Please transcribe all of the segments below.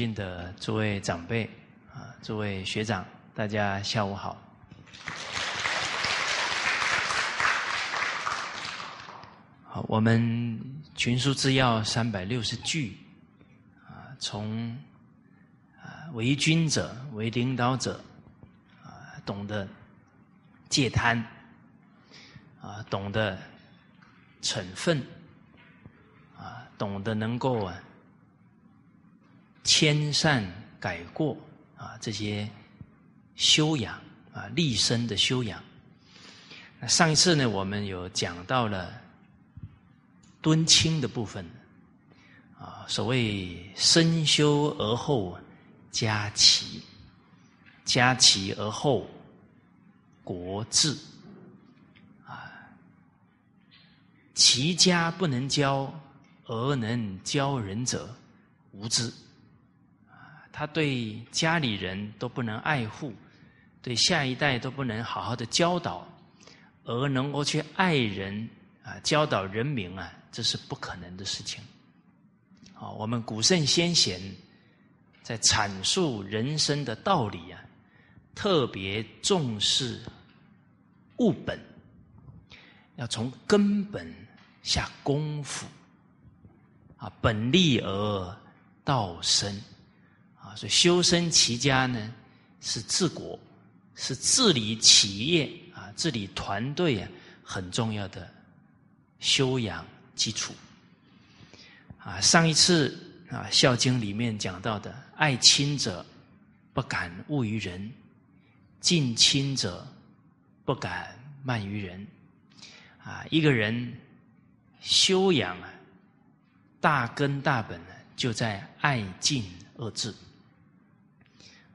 敬的诸位长辈啊，诸位学长，大家下午好。好，我们群书治要三百六十句啊，从啊为君者、为领导者啊，懂得戒贪啊，懂得惩愤啊，懂得能够啊。迁善改过啊，这些修养啊，立身的修养。那上一次呢，我们有讲到了敦亲的部分啊，所谓身修而后家齐，家齐而后国治啊，齐家不能教而能教人者，无知。他对家里人都不能爱护，对下一代都不能好好的教导，而能够去爱人啊，教导人民啊，这是不可能的事情。好，我们古圣先贤在阐述人生的道理啊，特别重视务本，要从根本下功夫啊，本立而道生。所以修身齐家呢，是治国，是治理企业啊，治理团队啊，很重要的修养基础。啊，上一次啊，《孝经》里面讲到的，爱亲者不敢恶于人，敬亲者不敢慢于人。啊，一个人修养啊，大根大本呢，就在爱敬二字。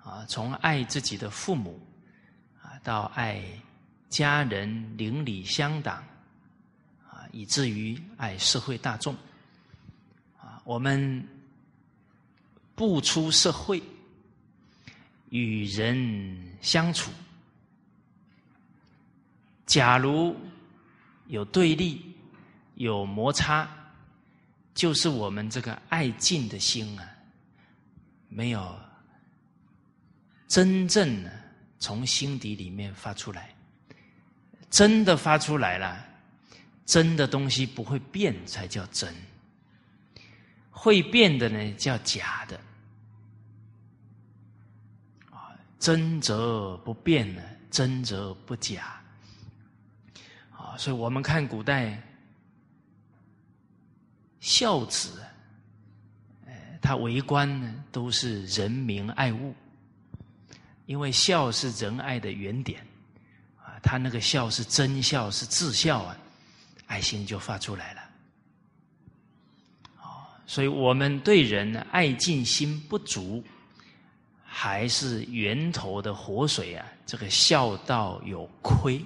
啊，从爱自己的父母啊，到爱家人邻里乡党啊，以至于爱社会大众啊，我们不出社会与人相处，假如有对立、有摩擦，就是我们这个爱敬的心啊，没有。真正的从心底里面发出来，真的发出来了，真的东西不会变才叫真，会变的呢叫假的，啊，真则不变呢，真则不假，啊，所以我们看古代孝子，呃，他为官呢都是人民爱物。因为孝是仁爱的原点，啊，他那个孝是真孝，是至孝啊，爱心就发出来了，啊，所以我们对人爱敬心不足，还是源头的活水啊，这个孝道有亏，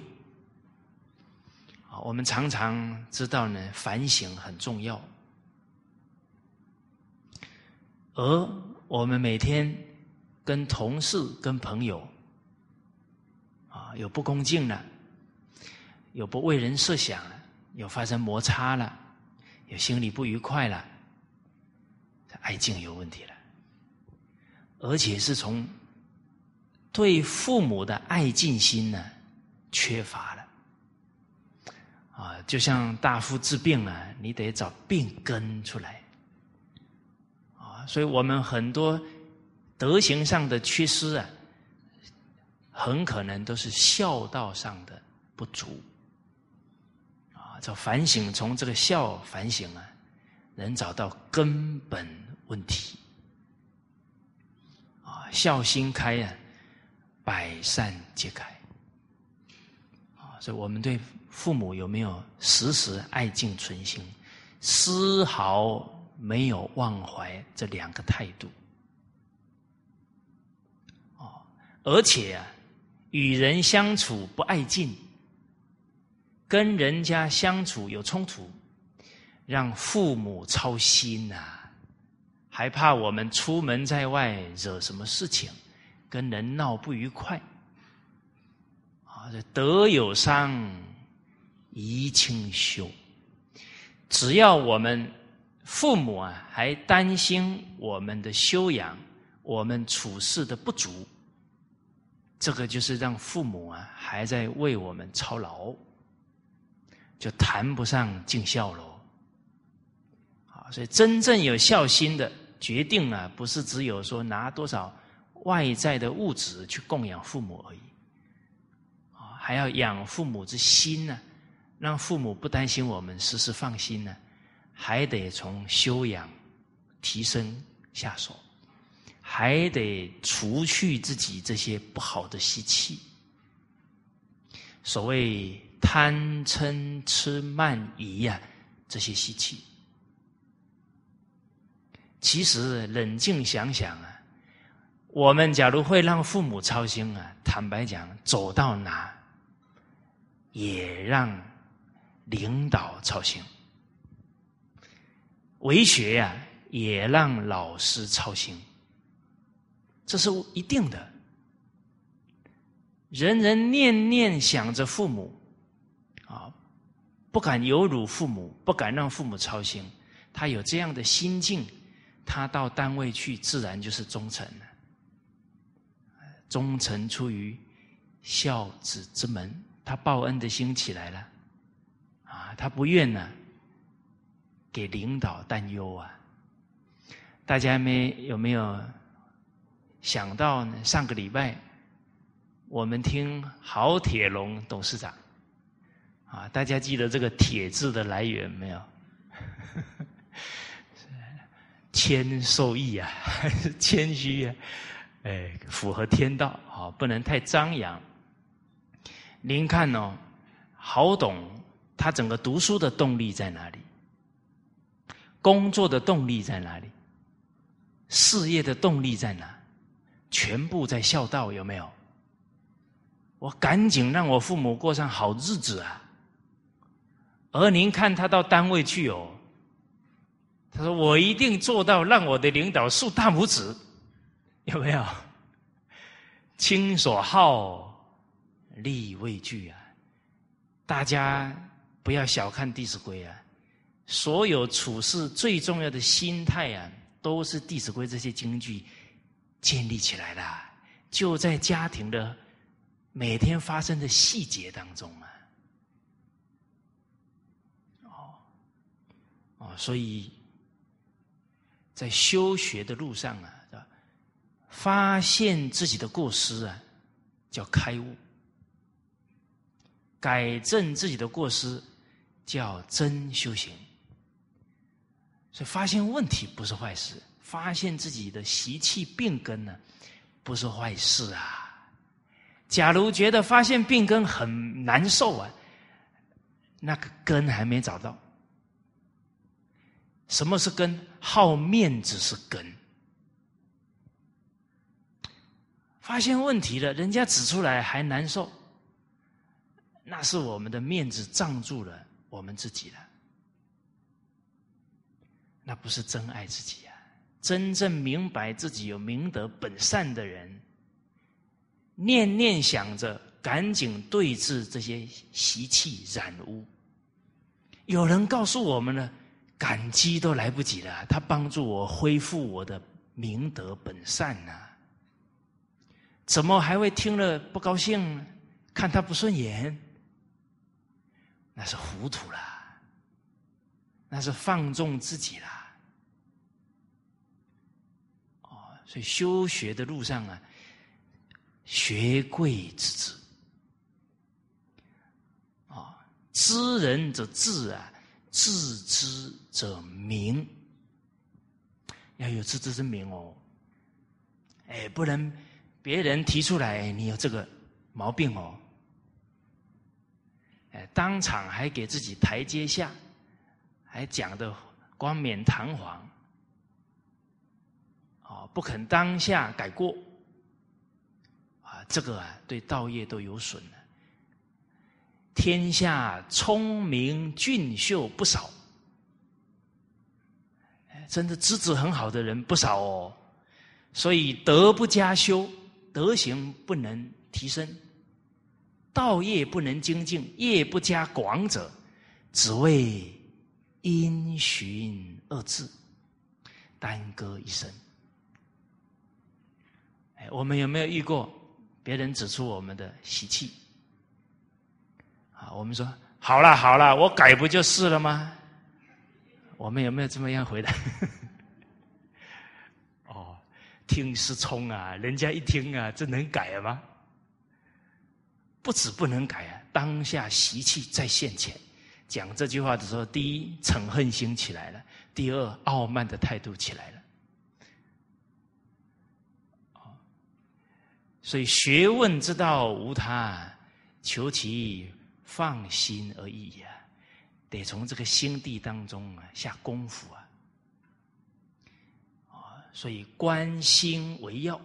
啊，我们常常知道呢，反省很重要，而我们每天。跟同事、跟朋友，啊，有不恭敬了，有不为人设想了，有发生摩擦了，有心里不愉快了，爱敬有问题了，而且是从对父母的爱敬心呢缺乏了，啊，就像大夫治病啊，你得找病根出来，啊，所以我们很多。德行上的缺失啊，很可能都是孝道上的不足啊。这反省，从这个孝反省啊，能找到根本问题啊。孝心开啊，百善皆开啊。所以我们对父母有没有时时爱敬存心，丝毫没有忘怀这两个态度。而且啊，与人相处不爱敬，跟人家相处有冲突，让父母操心呐，还怕我们出门在外惹什么事情，跟人闹不愉快。啊，这德有伤，贻亲羞。只要我们父母啊还担心我们的修养、我们处事的不足，这个就是让父母啊还在为我们操劳，就谈不上尽孝喽。啊，所以真正有孝心的决定啊，不是只有说拿多少外在的物质去供养父母而已，啊，还要养父母之心呢。让父母不担心我们，时时放心呢，还得从修养提升下手，还得除去自己这些不好的习气。所谓贪嗔痴慢疑呀，这些习气，其实冷静想想啊，我们假如会让父母操心啊，坦白讲，走到哪也让。领导操心，为学呀，也让老师操心，这是一定的。人人念念想着父母，啊，不敢有辱父母，不敢让父母操心。他有这样的心境，他到单位去，自然就是忠诚了。忠诚出于孝子之门，他报恩的心起来了。啊他不愿呢，给领导担忧啊！大家没有没有想到呢？上个礼拜我们听郝铁龙董事长啊，大家记得这个“铁”字的来源没有？谦受益啊，谦虚啊，哎，符合天道啊，不能太张扬。您看哦，郝董。他整个读书的动力在哪里？工作的动力在哪里？事业的动力在哪？全部在孝道，有没有？我赶紧让我父母过上好日子啊！而您看他到单位去哦，他说我一定做到让我的领导竖大拇指，有没有？亲所好，力畏惧啊！大家。不要小看《弟子规》啊！所有处事最重要的心态啊，都是《弟子规》这些京剧建立起来的，就在家庭的每天发生的细节当中啊！哦哦，所以在修学的路上啊，发现自己的过失啊，叫开悟；改正自己的过失。叫真修行，所以发现问题不是坏事，发现自己的习气病根呢，不是坏事啊。假如觉得发现病根很难受啊，那个根还没找到。什么是根？好面子是根。发现问题了，人家指出来还难受，那是我们的面子障住了。我们自己了，那不是真爱自己啊！真正明白自己有明德本善的人，念念想着赶紧对治这些习气染污。有人告诉我们了，感激都来不及了。他帮助我恢复我的明德本善呢，怎么还会听了不高兴？看他不顺眼？那是糊涂了，那是放纵自己了。所以修学的路上啊，学贵之知，啊，知人者智啊，自知者明，要有自知之明哦。哎，不能别人提出来，你有这个毛病哦。哎，当场还给自己台阶下，还讲的冠冕堂皇，不肯当下改过，啊，这个啊对道业都有损了。天下聪明俊秀不少，真的资质很好的人不少哦，所以德不加修，德行不能提升。道业不能精进，业不加广者，只为因循二字，耽搁一生。我们有没有遇过别人指出我们的习气？啊，我们说好了好了，我改不就是了吗？我们有没有这么样回答？哦，听是聪啊，人家一听啊，这能改吗？不止不能改啊，当下习气在现前。讲这句话的时候，第一嗔恨心起来了，第二傲慢的态度起来了。所以学问之道无他，求其放心而已呀，得从这个心地当中啊下功夫啊。啊，所以观心为要，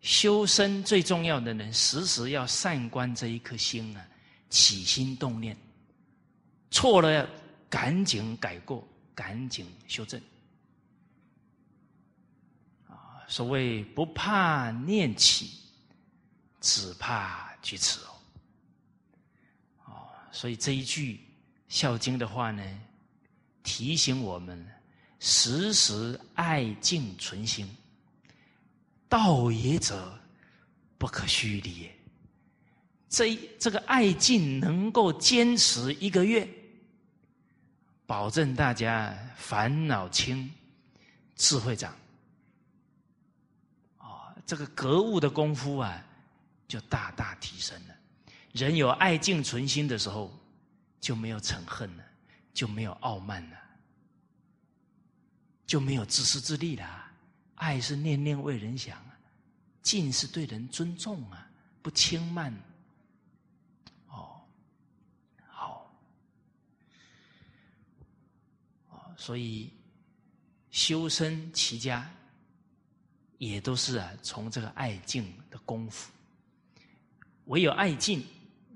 修身最重要的呢，时时要善观这一颗心啊，起心动念。错了，要赶紧改过，赶紧修正。所谓不怕念起，只怕去迟哦。哦，所以这一句《孝经》的话呢，提醒我们时时爱敬存心。道也者，不可虚离也。这这个爱敬能够坚持一个月。保证大家烦恼轻，智慧长。这个格物的功夫啊，就大大提升了。人有爱敬存心的时候，就没有嗔恨了，就没有傲慢了，就没有自私自利了。爱是念念为人想啊，敬是对人尊重啊，不轻慢。哦，好，哦所以，修身齐家，也都是啊，从这个爱敬的功夫。唯有爱敬，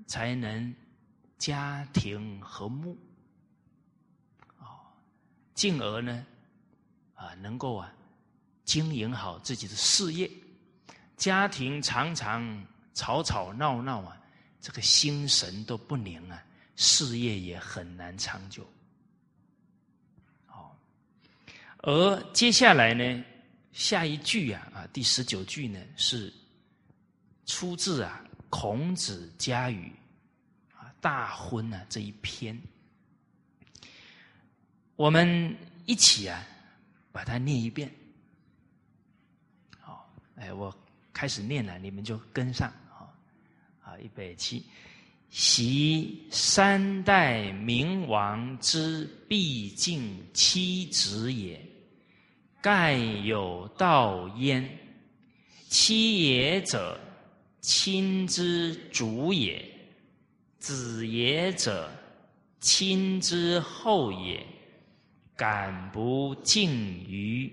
才能家庭和睦，啊，进而呢，啊，能够啊，经营好自己的事业。家庭常常吵吵闹闹啊，这个心神都不宁啊，事业也很难长久。而接下来呢，下一句啊啊，第十九句呢是出自啊孔子家语啊大婚啊这一篇，我们一起啊把它念一遍。好，哎，我开始念了，你们就跟上啊啊，预备起。习三代明王之必敬妻子也。盖有道焉，妻也者，亲之主也；子也者，亲之后也。敢不敬于？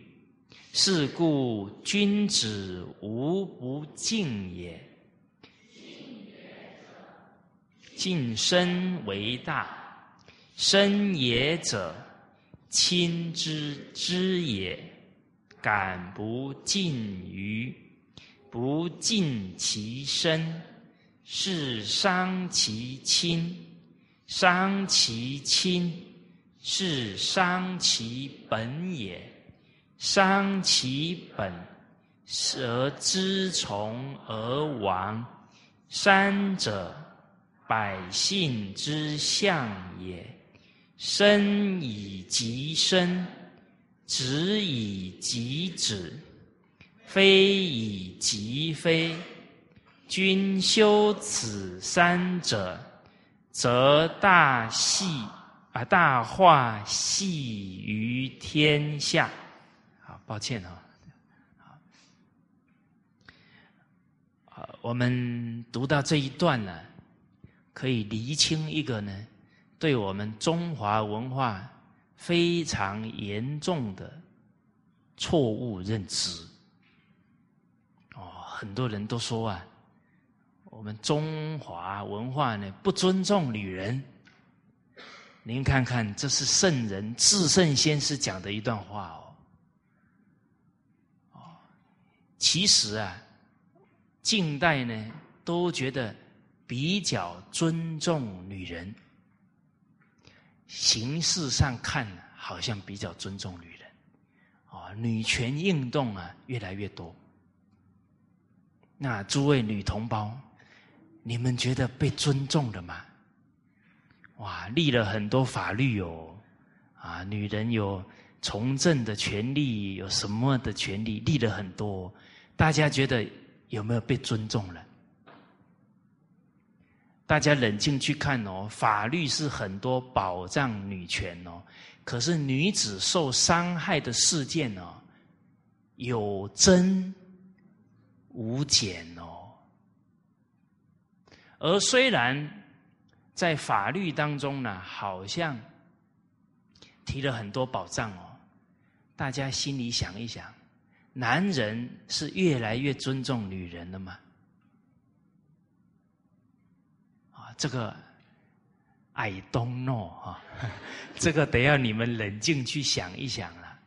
是故君子无不敬也。敬身为大，身也者，亲之知也。敢不敬于？不敬其身，是伤其亲；伤其亲，是伤其本也。伤其本，而知从而亡。三者，百姓之相也。身以及身。子以及子，非以及非。君修此三者，则大系啊，大化系于天下。好，抱歉啊。我们读到这一段呢，可以厘清一个呢，对我们中华文化。非常严重的错误认知哦，很多人都说啊，我们中华文化呢不尊重女人。您看看，这是圣人至圣先师讲的一段话哦。哦，其实啊，近代呢都觉得比较尊重女人。形式上看好像比较尊重女人，啊，女权运动啊越来越多。那诸位女同胞，你们觉得被尊重了吗？哇，立了很多法律哦，啊，女人有从政的权利，有什么的权利，立了很多，大家觉得有没有被尊重了？大家冷静去看哦，法律是很多保障女权哦，可是女子受伤害的事件哦，有增无减哦，而虽然。在法律当中呢，好像提了很多保障哦。大家心里想一想，男人是越来越尊重女人了吗？这个 I don't know 啊，这个得要你们冷静去想一想了。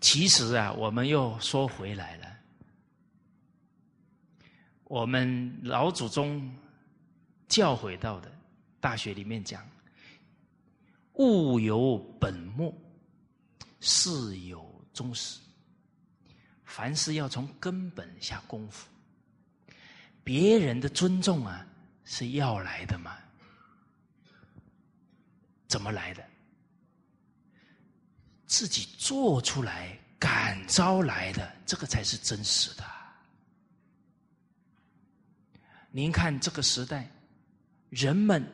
其实啊，我们又说回来了，我们老祖宗。教诲到的，大学里面讲，物有本末，事有终始。凡事要从根本下功夫。别人的尊重啊，是要来的吗？怎么来的？自己做出来，感召来的，这个才是真实的。您看这个时代。人们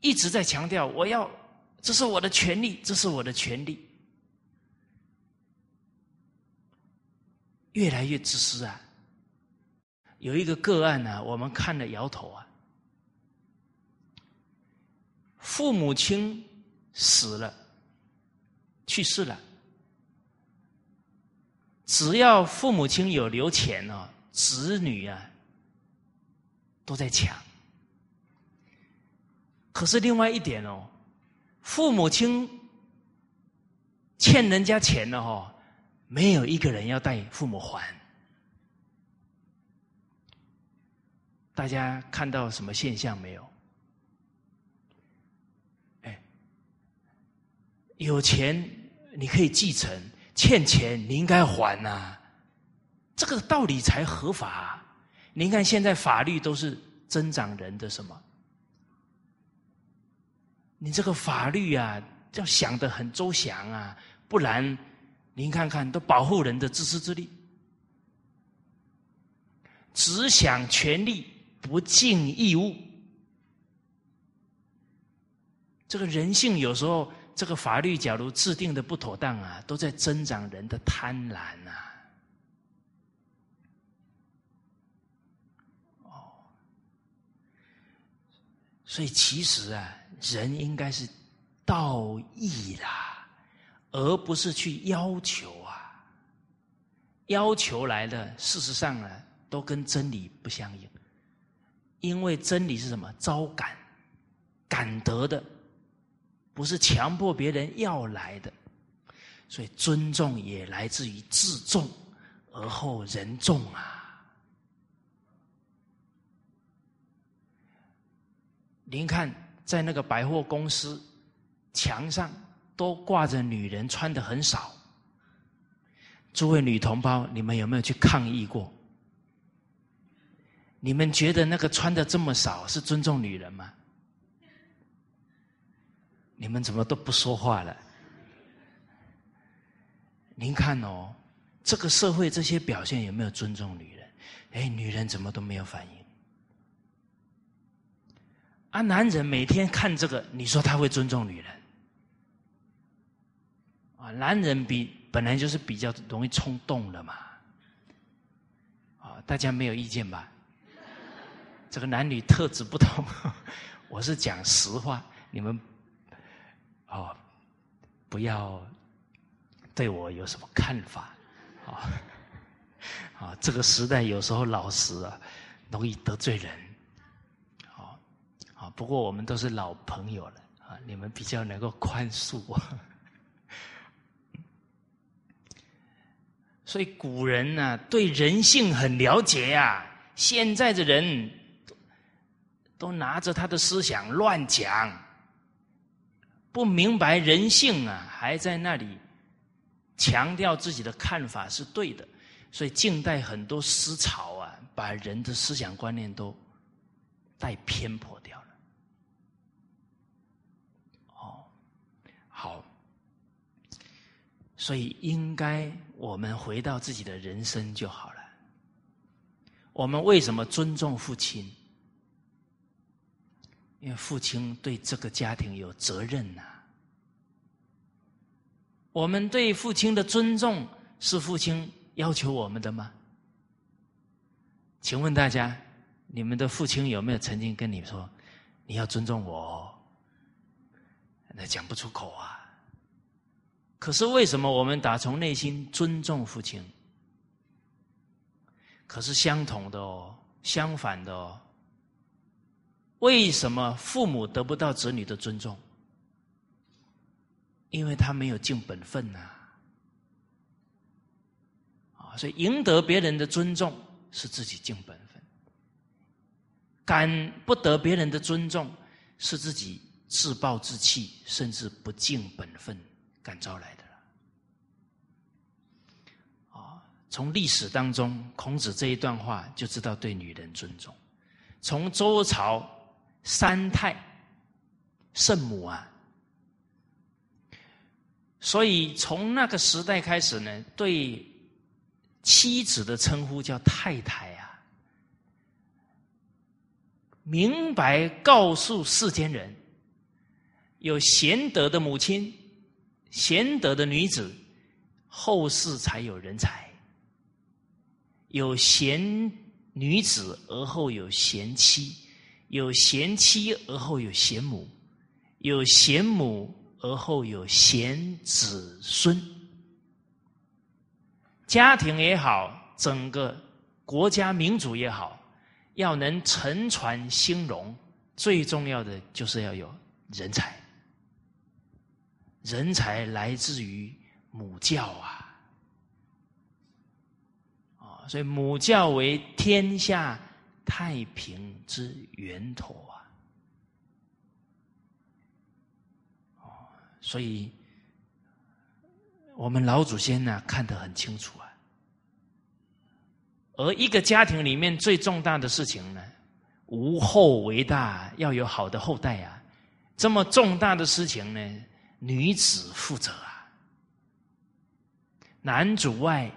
一直在强调：“我要，这是我的权利，这是我的权利。”越来越自私啊！有一个个案呢，我们看了摇头啊。父母亲死了，去世了，只要父母亲有留钱哦，子女啊都在抢。可是另外一点哦，父母亲欠人家钱了哈，没有一个人要带父母还。大家看到什么现象没有？哎，有钱你可以继承，欠钱你应该还呐，这个道理才合法。您看现在法律都是增长人的什么？你这个法律啊，要想的很周详啊，不然您看看，都保护人的自私自利，只想权利不尽义务，这个人性有时候，这个法律假如制定的不妥当啊，都在增长人的贪婪啊。哦，所以其实啊。人应该是道义啦，而不是去要求啊。要求来的，事实上呢，都跟真理不相应。因为真理是什么？招感、感得的，不是强迫别人要来的。所以尊重也来自于自重，而后人重啊。您看。在那个百货公司墙上都挂着女人穿的很少，诸位女同胞，你们有没有去抗议过？你们觉得那个穿的这么少是尊重女人吗？你们怎么都不说话了？您看哦，这个社会这些表现有没有尊重女人？哎，女人怎么都没有反应？啊，男人每天看这个，你说他会尊重女人？啊，男人比本来就是比较容易冲动的嘛。啊，大家没有意见吧？这个男女特质不同，我是讲实话，你们哦，不要对我有什么看法啊？啊，这个时代有时候老实啊，容易得罪人。啊啊不过我们都是老朋友了啊，你们比较能够宽恕我。所以古人呢，对人性很了解呀。现在的人都拿着他的思想乱讲，不明白人性啊，还在那里强调自己的看法是对的，所以近代很多思潮啊，把人的思想观念都带偏颇掉了。哦，好，所以应该我们回到自己的人生就好了。我们为什么尊重父亲？因为父亲对这个家庭有责任呐。我们对父亲的尊重是父亲要求我们的吗？请问大家，你们的父亲有没有曾经跟你说你要尊重我？那讲不出口啊。可是为什么我们打从内心尊重父亲？可是相同的哦，相反的哦。为什么父母得不到子女的尊重？因为他没有尽本分呐！啊，所以赢得别人的尊重是自己尽本分，感不得别人的尊重是自己自暴自弃，甚至不尽本分感召来的啊，从历史当中，孔子这一段话就知道对女人尊重。从周朝。三太圣母啊，所以从那个时代开始呢，对妻子的称呼叫太太啊，明白告诉世间人，有贤德的母亲、贤德的女子，后世才有人才；有贤女子而后有贤妻。有贤妻而后有贤母，有贤母而后有贤子孙。家庭也好，整个国家民族也好，要能承传兴荣，最重要的就是要有人才。人才来自于母教啊，啊，所以母教为天下。太平之源头啊！哦，所以我们老祖先呢看得很清楚啊。而一个家庭里面最重大的事情呢，无后为大，要有好的后代啊。这么重大的事情呢，女子负责啊，男主外，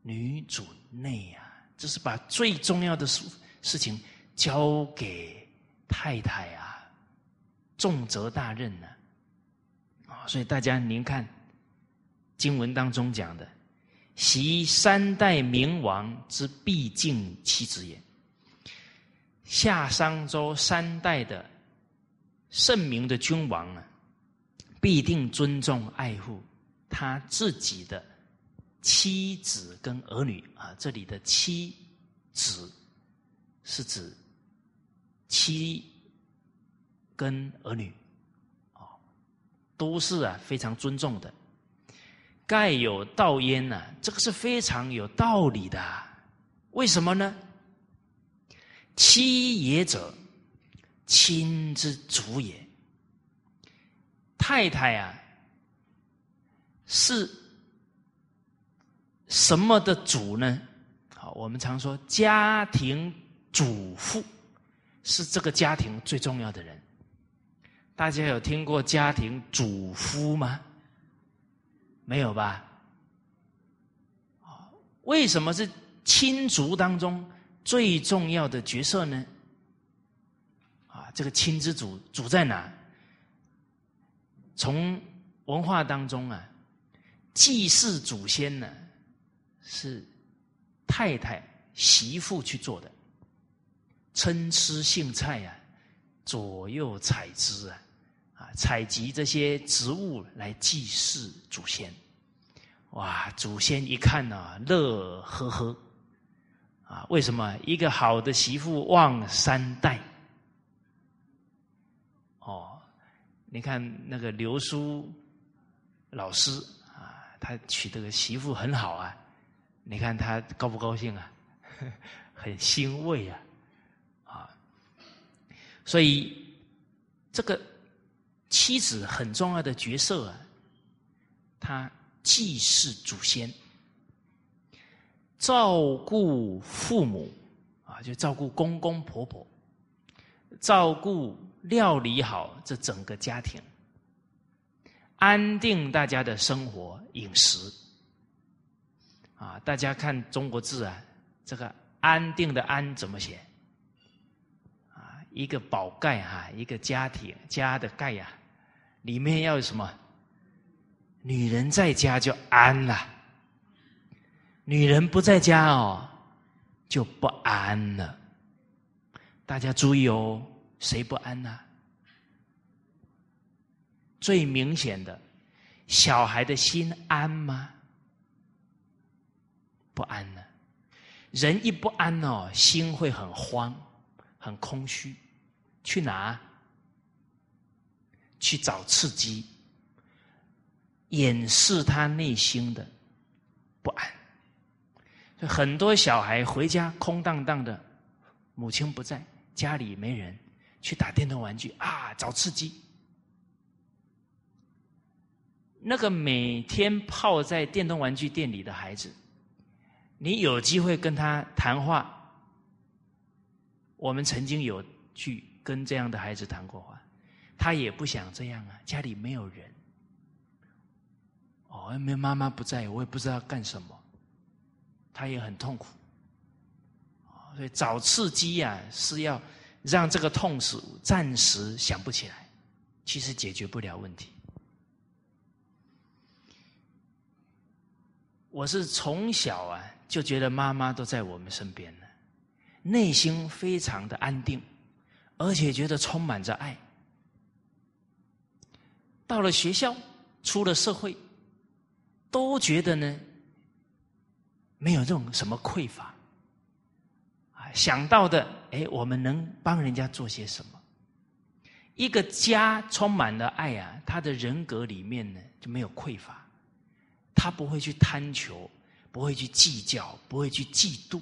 女主内啊。这是把最重要的事事情交给太太啊，重责大任呢啊！所以大家您看经文当中讲的，习三代明王之必敬妻子也。夏商周三代的圣明的君王啊，必定尊重爱护他自己的。妻子跟儿女啊，这里的妻子是指妻跟儿女啊，都是啊非常尊重的。盖有道焉呢，这个是非常有道理的。为什么呢？妻也者，亲之主也。太太啊，是。什么的主呢？好，我们常说家庭主妇是这个家庭最重要的人。大家有听过家庭主夫吗？没有吧？为什么是亲族当中最重要的角色呢？啊，这个亲之主主在哪？从文化当中啊，祭祀祖先呢？是太太媳妇去做的，参差荇菜呀，左右采之啊，啊，采集这些植物来祭祀祖先。哇，祖先一看呢，乐呵呵啊！为什么？一个好的媳妇旺三代。哦，你看那个刘叔老师啊，他娶这个媳妇很好啊。你看他高不高兴啊？很欣慰啊！啊，所以这个妻子很重要的角色啊，她祭祀祖先，照顾父母啊，就照顾公公婆婆，照顾料理好这整个家庭，安定大家的生活饮食。啊，大家看中国字啊，这个“安定”的“安”怎么写？啊，一个宝盖哈，一个家庭家的盖呀，里面要有什么？女人在家就安了，女人不在家哦，就不安了。大家注意哦，谁不安呢？最明显的，小孩的心安吗？不安呢，人一不安哦，心会很慌，很空虚。去哪？去找刺激，掩饰他内心的不安。很多小孩回家空荡荡的，母亲不在，家里没人，去打电动玩具啊，找刺激。那个每天泡在电动玩具店里的孩子。你有机会跟他谈话，我们曾经有去跟这样的孩子谈过话，他也不想这样啊，家里没有人，哦，因为妈妈不在，我也不知道干什么，他也很痛苦，所以找刺激呀，是要让这个痛楚暂时想不起来，其实解决不了问题。我是从小啊。就觉得妈妈都在我们身边了，内心非常的安定，而且觉得充满着爱。到了学校，出了社会，都觉得呢，没有这种什么匮乏。啊，想到的，哎，我们能帮人家做些什么？一个家充满了爱啊，他的人格里面呢就没有匮乏，他不会去贪求。不会去计较，不会去嫉妒，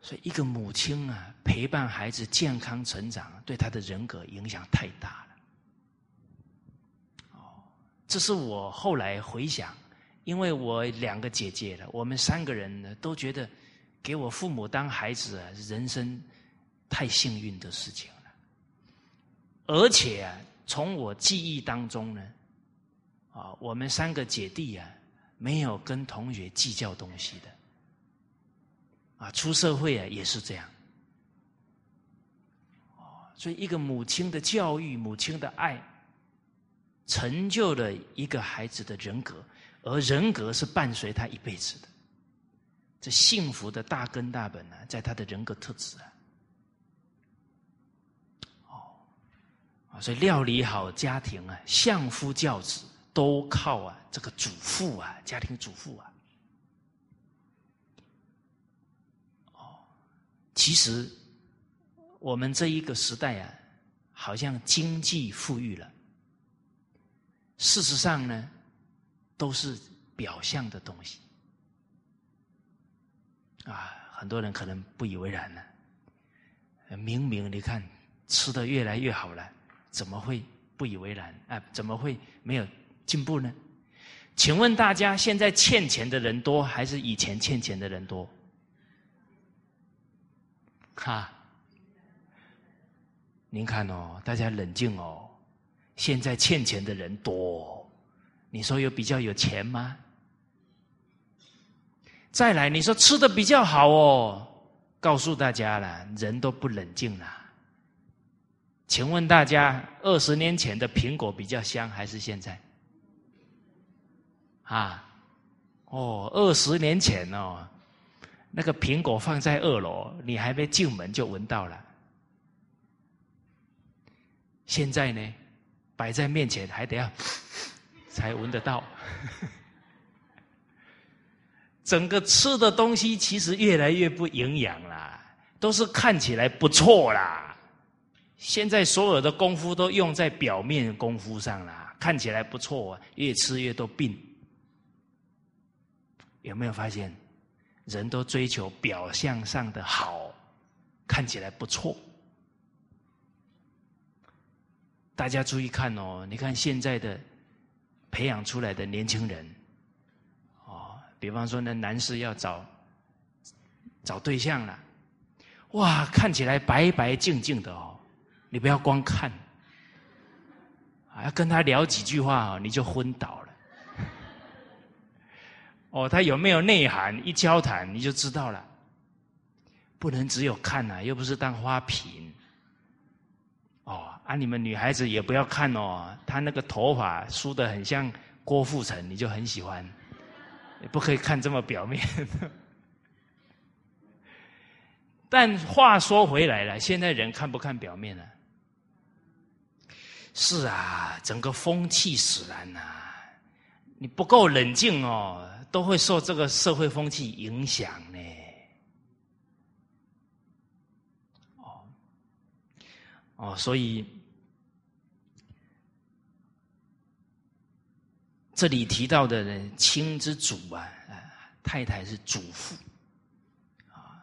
所以一个母亲啊，陪伴孩子健康成长，对他的人格影响太大了。哦，这是我后来回想，因为我两个姐姐了，我们三个人呢，都觉得给我父母当孩子啊，人生太幸运的事情了。而且啊，从我记忆当中呢，啊，我们三个姐弟啊。没有跟同学计较东西的，啊，出社会啊也是这样，哦，所以一个母亲的教育，母亲的爱，成就了一个孩子的人格，而人格是伴随他一辈子的，这幸福的大根大本呢，在他的人格特质啊，哦，啊，所以料理好家庭啊，相夫教子。都靠啊，这个主妇啊，家庭主妇啊。哦，其实我们这一个时代啊，好像经济富裕了，事实上呢，都是表象的东西。啊，很多人可能不以为然呢。明明你看吃的越来越好了，怎么会不以为然？啊，怎么会没有？进步呢？请问大家，现在欠钱的人多还是以前欠钱的人多？哈，您看哦，大家冷静哦。现在欠钱的人多，你说有比较有钱吗？再来，你说吃的比较好哦，告诉大家了，人都不冷静了。请问大家，二十年前的苹果比较香还是现在？啊，哦，二十年前哦，那个苹果放在二楼，你还没进门就闻到了。现在呢，摆在面前还得要 才闻得到。整个吃的东西其实越来越不营养啦，都是看起来不错啦。现在所有的功夫都用在表面功夫上啦，看起来不错，越吃越多病。有没有发现，人都追求表象上的好，看起来不错。大家注意看哦，你看现在的培养出来的年轻人，哦，比方说那男士要找找对象了，哇，看起来白白净净的哦，你不要光看，啊，要跟他聊几句话哦，你就昏倒了。哦，他有没有内涵？一交谈你就知道了。不能只有看呐，又不是当花瓶。哦，啊，你们女孩子也不要看哦，他那个头发梳的很像郭富城，你就很喜欢。不可以看这么表面。但话说回来了，现在人看不看表面呢？是啊，整个风气使然呐，你不够冷静哦。都会受这个社会风气影响呢。哦，哦，所以这里提到的呢，亲之主啊，太太是主妇啊，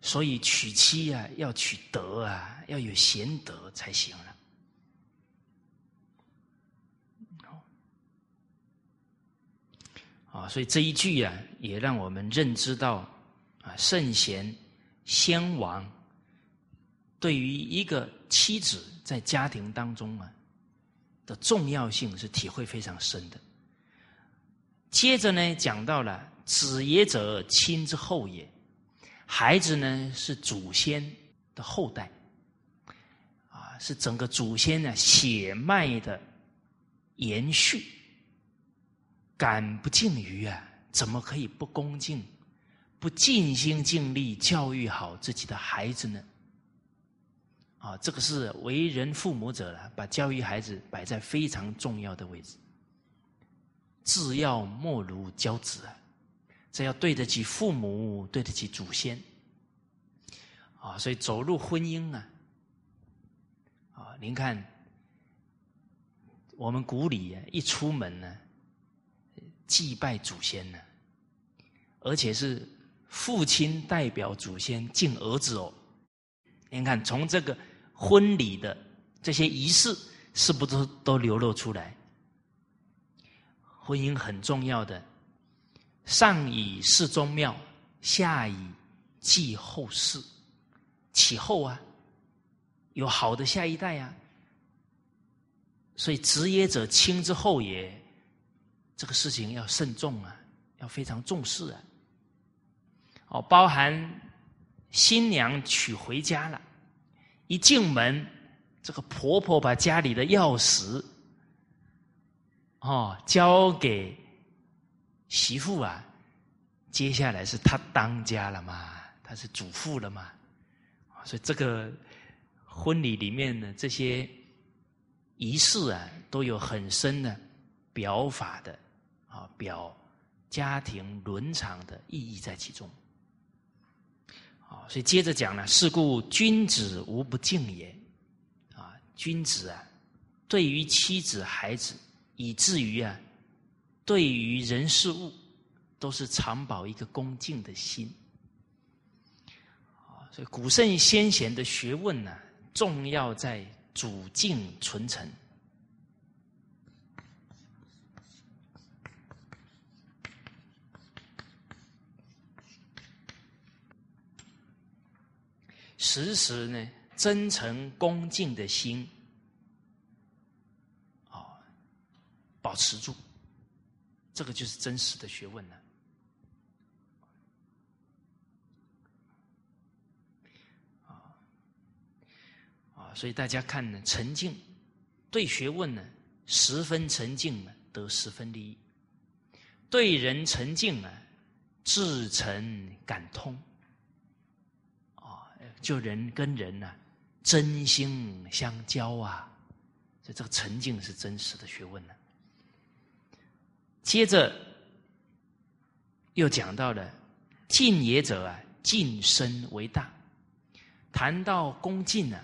所以娶妻啊，要娶德啊，要有贤德才行。啊，所以这一句呀，也让我们认知到啊，圣贤先王对于一个妻子在家庭当中啊的重要性是体会非常深的。接着呢，讲到了子也者，亲之后也，孩子呢是祖先的后代，啊，是整个祖先呢血脉的延续。敢不敬于啊？怎么可以不恭敬、不尽心尽力教育好自己的孩子呢？啊，这个是为人父母者了，把教育孩子摆在非常重要的位置。自要莫如教子啊！这要对得起父母，对得起祖先。啊，所以走入婚姻啊，啊，您看，我们古里一出门呢。祭拜祖先呢，而且是父亲代表祖先敬儿子哦。你看，从这个婚礼的这些仪式，是不是都流露出来？婚姻很重要的，上以事宗庙，下以祭后事，其后啊，有好的下一代啊。所以，子也者，亲之后也。这个事情要慎重啊，要非常重视啊。哦，包含新娘娶回家了，一进门，这个婆婆把家里的钥匙哦交给媳妇啊，接下来是她当家了嘛，她是主妇了嘛，所以这个婚礼里面的这些仪式啊，都有很深的表法的。啊，表家庭伦常的意义在其中。啊，所以接着讲呢，是故君子无不敬也。啊，君子啊，对于妻子、孩子，以至于啊，对于人事物，都是常保一个恭敬的心。啊，所以古圣先贤的学问呢，重要在主敬存诚。时时呢，真诚恭敬的心，啊，保持住，这个就是真实的学问了。啊啊，所以大家看呢，沉静对学问呢，十分沉静呢，得十分利益；对人沉静啊，至诚感通。就人跟人呢，真心相交啊，所以这个沉静是真实的学问呢。接着又讲到了敬也者啊，敬身为大。谈到恭敬呢，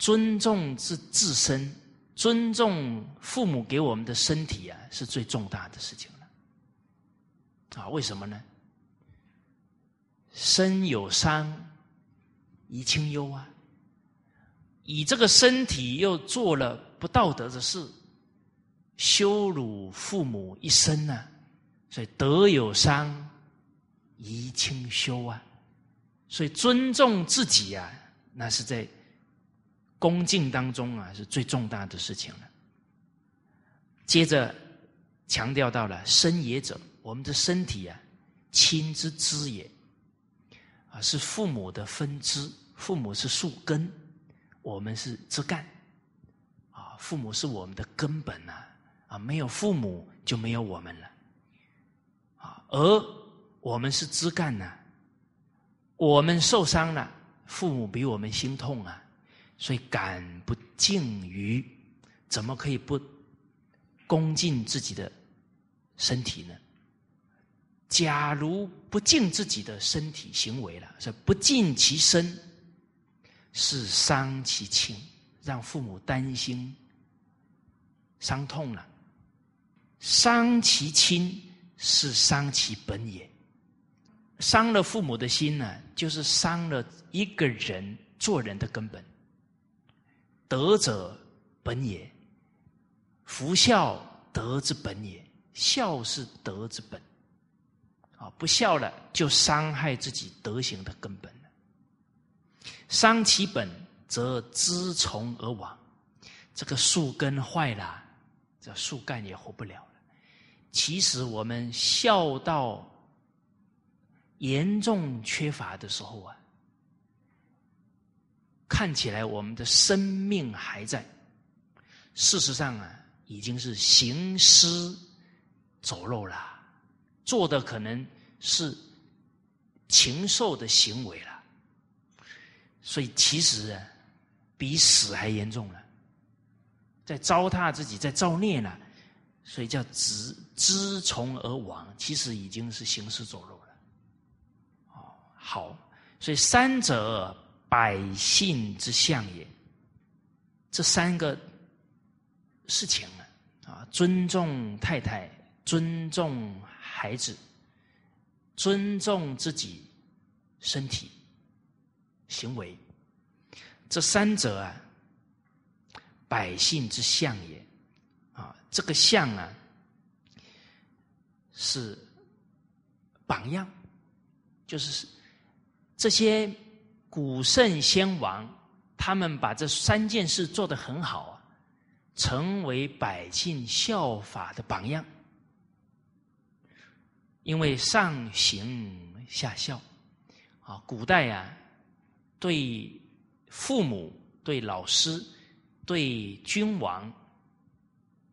尊重自自身，尊重父母给我们的身体啊，是最重大的事情了。啊，为什么呢？身有伤，宜清幽啊。以这个身体又做了不道德的事，羞辱父母一生呢，所以德有伤，宜清修啊。所以尊重自己啊，那是在恭敬当中啊，是最重大的事情了。接着强调到了身也者，我们的身体啊，亲之知也是父母的分支，父母是树根。我们是枝干，啊，父母是我们的根本呐，啊，没有父母就没有我们了，啊，而我们是枝干呐，我们受伤了，父母比我们心痛啊，所以感不敬于，怎么可以不恭敬自己的身体呢？假如不敬自己的身体行为了，是不敬其身。是伤其亲，让父母担心、伤痛了。伤其亲是伤其本也，伤了父母的心呢，就是伤了一个人做人的根本。德者本也，夫孝德之本也，孝是德之本。啊，不孝了就伤害自己德行的根本。伤其本，则枝从而亡。这个树根坏了，这树干也活不了了。其实我们孝道严重缺乏的时候啊，看起来我们的生命还在，事实上啊，已经是行尸走肉了，做的可能是禽兽的行为了。所以其实啊，比死还严重了，在糟蹋自己，在造孽了，所以叫知知从而亡。其实已经是行尸走肉了。哦，好，所以三者百姓之相也。这三个事情啊，啊，尊重太太，尊重孩子，尊重自己身体。行为，这三者啊，百姓之相也，啊，这个相啊，是榜样，就是这些古圣先王，他们把这三件事做得很好啊，成为百姓效法的榜样，因为上行下效，啊，古代啊。对父母、对老师、对君王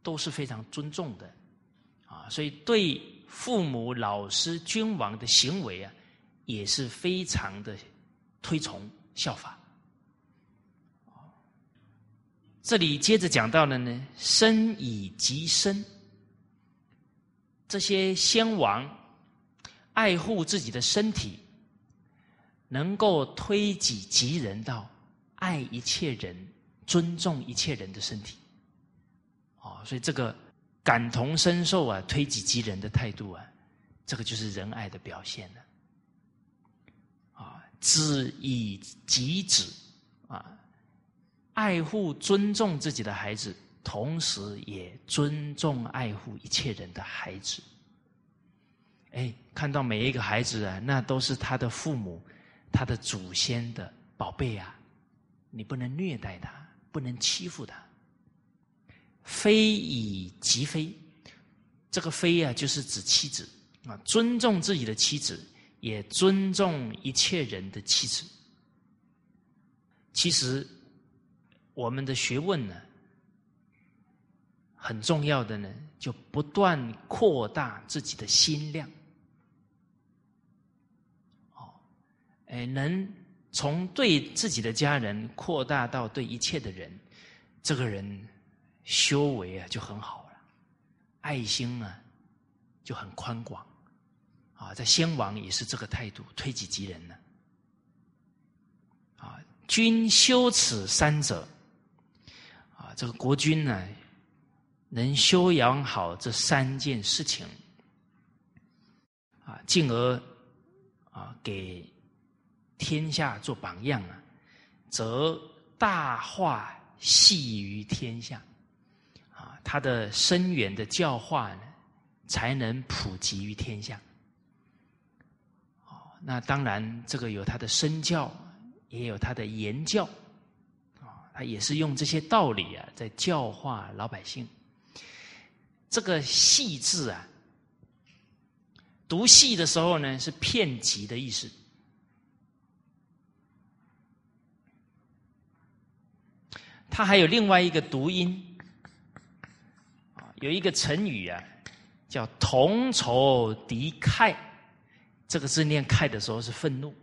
都是非常尊重的啊，所以对父母、老师、君王的行为啊，也是非常的推崇效法。这里接着讲到了呢，身以及身，这些先王爱护自己的身体。能够推己及人到爱一切人、尊重一切人的身体，哦，所以这个感同身受啊、推己及人的态度啊，这个就是仁爱的表现了。啊，子以己子啊，爱护、尊重自己的孩子，同时也尊重、爱护一切人的孩子。哎，看到每一个孩子啊，那都是他的父母。他的祖先的宝贝啊，你不能虐待他，不能欺负他。非以即非，这个非啊，就是指妻子啊，尊重自己的妻子，也尊重一切人的妻子。其实，我们的学问呢，很重要的呢，就不断扩大自己的心量。哎，能从对自己的家人扩大到对一切的人，这个人修为啊就很好了，爱心啊就很宽广啊。在先王也是这个态度，推己及人呢。啊，君修此三者，啊，这个国君呢能修养好这三件事情，啊，进而啊给。天下做榜样啊，则大化系于天下。啊，他的深远的教化呢，才能普及于天下。哦，那当然，这个有他的身教，也有他的言教。啊，他也是用这些道理啊，在教化老百姓。这个“细”字啊，读“细”的时候呢，是片集的意思。它还有另外一个读音，有一个成语啊，叫“同仇敌忾”。这个字念“忾”的时候是愤怒。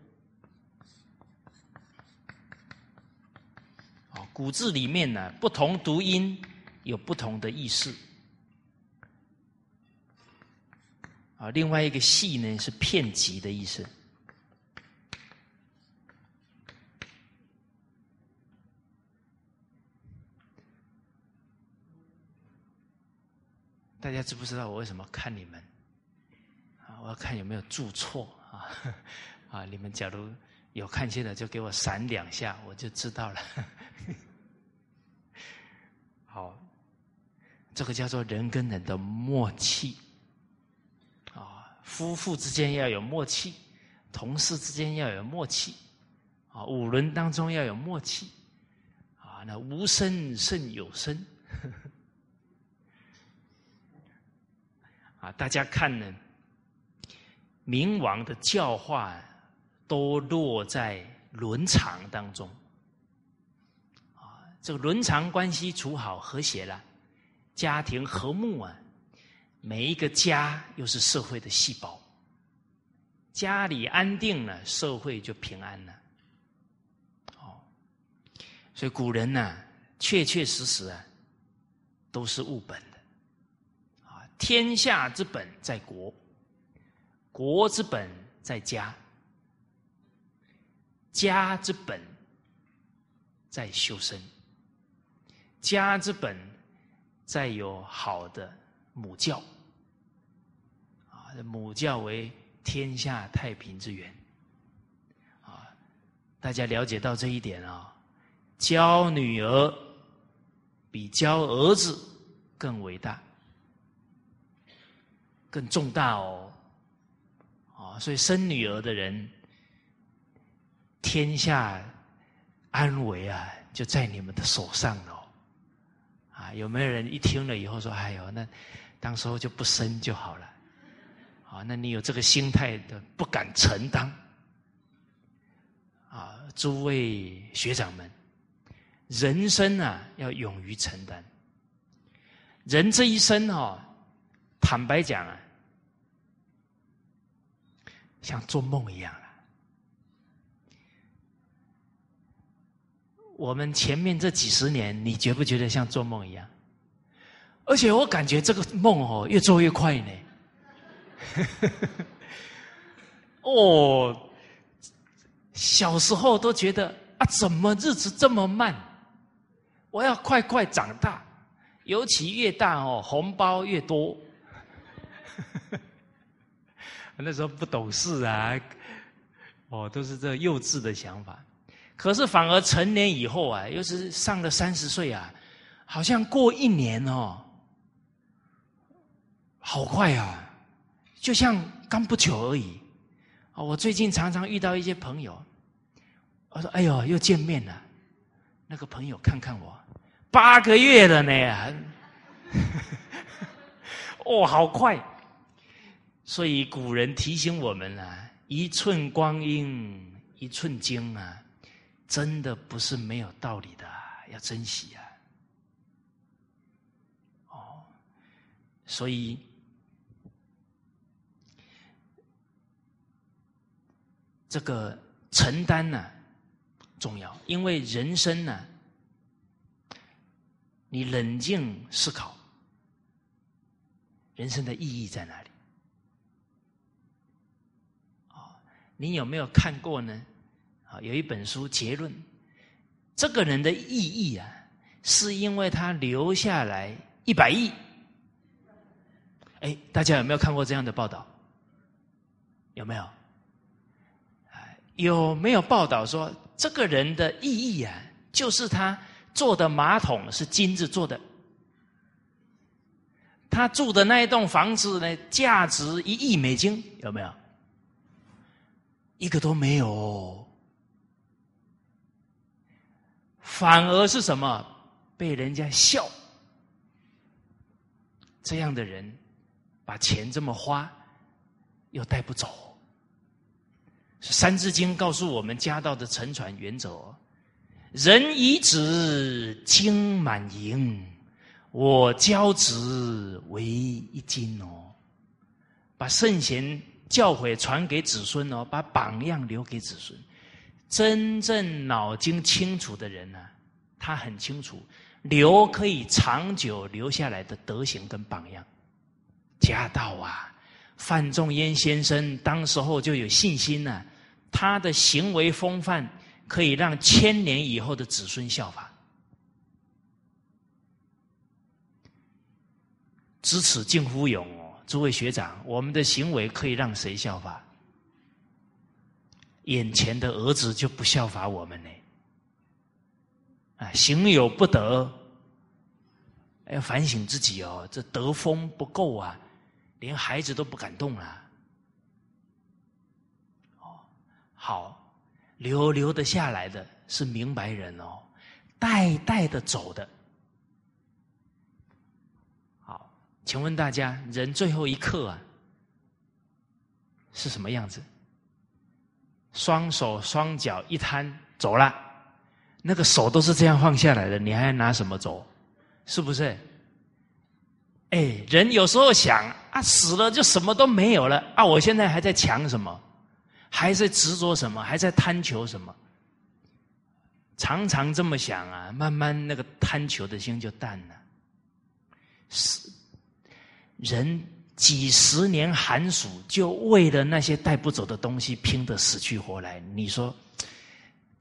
啊，古字里面呢，不同读音有不同的意思。啊，另外一个“戏”呢是片集的意思。大家知不知道我为什么看你们？啊，我要看有没有注错啊！啊，你们假如有看见的，就给我闪两下，我就知道了。好，这个叫做人跟人的默契啊。夫妇之间要有默契，同事之间要有默契，啊，五伦当中要有默契，啊，那无声胜有声，啊，大家看呢，冥王的教化都落在伦常当中，啊，这个伦常关系处好和谐了，家庭和睦啊。每一个家又是社会的细胞，家里安定了，社会就平安了。哦，所以古人呢，确确实实啊，都是务本。天下之本在国，国之本在家，家之本在修身，家之本在有好的。母教，啊，母教为天下太平之源，啊，大家了解到这一点啊，教女儿比教儿子更伟大，更重大哦，啊，所以生女儿的人，天下安危啊，就在你们的手上了，啊，有没有人一听了以后说，哎呦，那？当时候就不生就好了，啊，那你有这个心态的不敢承担，啊，诸位学长们，人生啊要勇于承担。人这一生哈，坦白讲啊，像做梦一样了。我们前面这几十年，你觉不觉得像做梦一样？而且我感觉这个梦哦，越做越快呢。哦，小时候都觉得啊，怎么日子这么慢？我要快快长大，尤其越大哦，红包越多。那时候不懂事啊，哦，都是这幼稚的想法。可是反而成年以后啊，又是上了三十岁啊，好像过一年哦。好快啊！就像刚不久而已。啊，我最近常常遇到一些朋友，我说：“哎呦，又见面了。”那个朋友看看我，八个月了呢。哦，好快！所以古人提醒我们啊：“一寸光阴一寸金啊，真的不是没有道理的，要珍惜啊。”哦，所以。这个承担呢重要，因为人生呢，你冷静思考，人生的意义在哪里？啊，你有没有看过呢？啊，有一本书结论，这个人的意义啊，是因为他留下来一百亿。哎，大家有没有看过这样的报道？有没有？有没有报道说这个人的意义啊，就是他坐的马桶是金子做的，他住的那一栋房子呢，价值一亿美金，有没有？一个都没有，反而是什么？被人家笑。这样的人，把钱这么花，又带不走。《三字经》告诉我们家道的沉船原则：人以子金满盈，我教子为一金哦。把圣贤教诲传给子孙哦，把榜样留给子孙。真正脑筋清楚的人呢，他很清楚。留可以长久留下来的德行跟榜样，家道啊！范仲淹先生当时候就有信心呢，他的行为风范可以让千年以后的子孙效法。知耻近乎勇，诸位学长，我们的行为可以让谁效法？眼前的儿子就不效法我们呢？啊，行有不得，要反省自己哦。这德风不够啊，连孩子都不敢动了。哦，好，留留得下来的是明白人哦，代代的走的。好，请问大家，人最后一刻啊，是什么样子？双手双脚一摊，走了。那个手都是这样放下来的，你还拿什么走？是不是？哎，人有时候想啊，死了就什么都没有了啊！我现在还在抢什么？还在执着什么？还在贪求什么？常常这么想啊，慢慢那个贪求的心就淡了。是人几十年寒暑，就为了那些带不走的东西拼得死去活来，你说？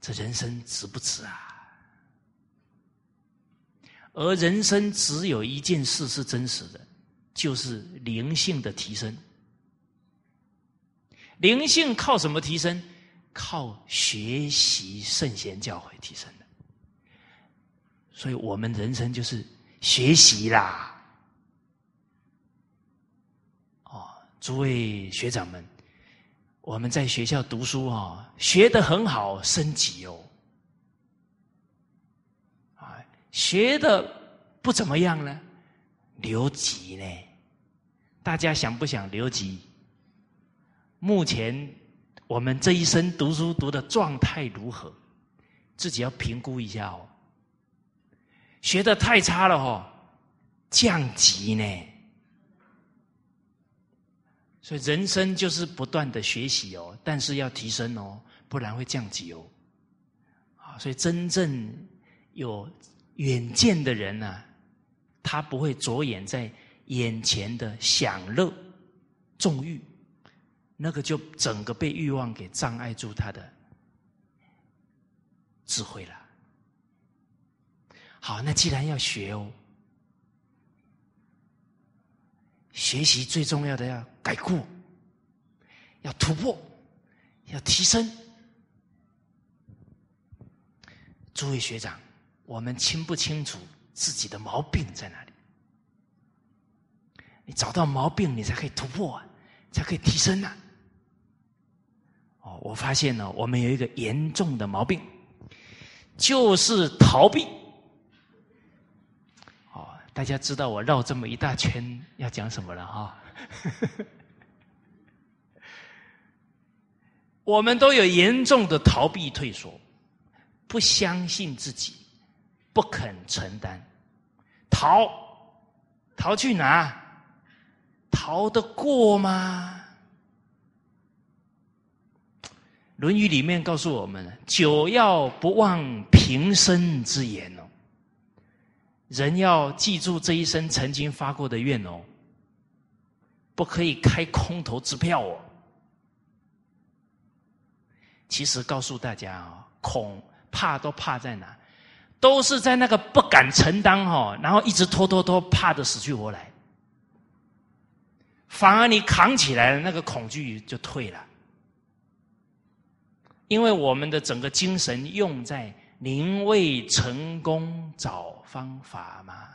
这人生值不值啊？而人生只有一件事是真实的，就是灵性的提升。灵性靠什么提升？靠学习圣贤教诲提升的。所以我们人生就是学习啦。哦，诸位学长们。我们在学校读书啊，学的很好，升级哦。啊，学的不怎么样呢，留级呢？大家想不想留级？目前我们这一生读书读的状态如何？自己要评估一下哦。学的太差了哦，降级呢？所以人生就是不断的学习哦，但是要提升哦，不然会降级哦。啊，所以真正有远见的人呢，他不会着眼在眼前的享乐、纵欲，那个就整个被欲望给障碍住他的智慧了。好，那既然要学哦。学习最重要的要改过，要突破，要提升。诸位学长，我们清不清楚自己的毛病在哪里？你找到毛病，你才可以突破，啊，才可以提升呐。哦，我发现呢，我们有一个严重的毛病，就是逃避。大家知道我绕这么一大圈要讲什么了哈？我们都有严重的逃避、退缩，不相信自己，不肯承担，逃，逃去哪？逃得过吗？《论语》里面告诉我们：“久要不忘平生之言哦。”人要记住这一生曾经发过的愿哦，不可以开空头支票哦。其实告诉大家啊，恐怕都怕在哪，都是在那个不敢承担哈，然后一直拖拖拖，怕的死去活来。反而你扛起来了，那个恐惧就退了，因为我们的整个精神用在宁为成功找方法嘛，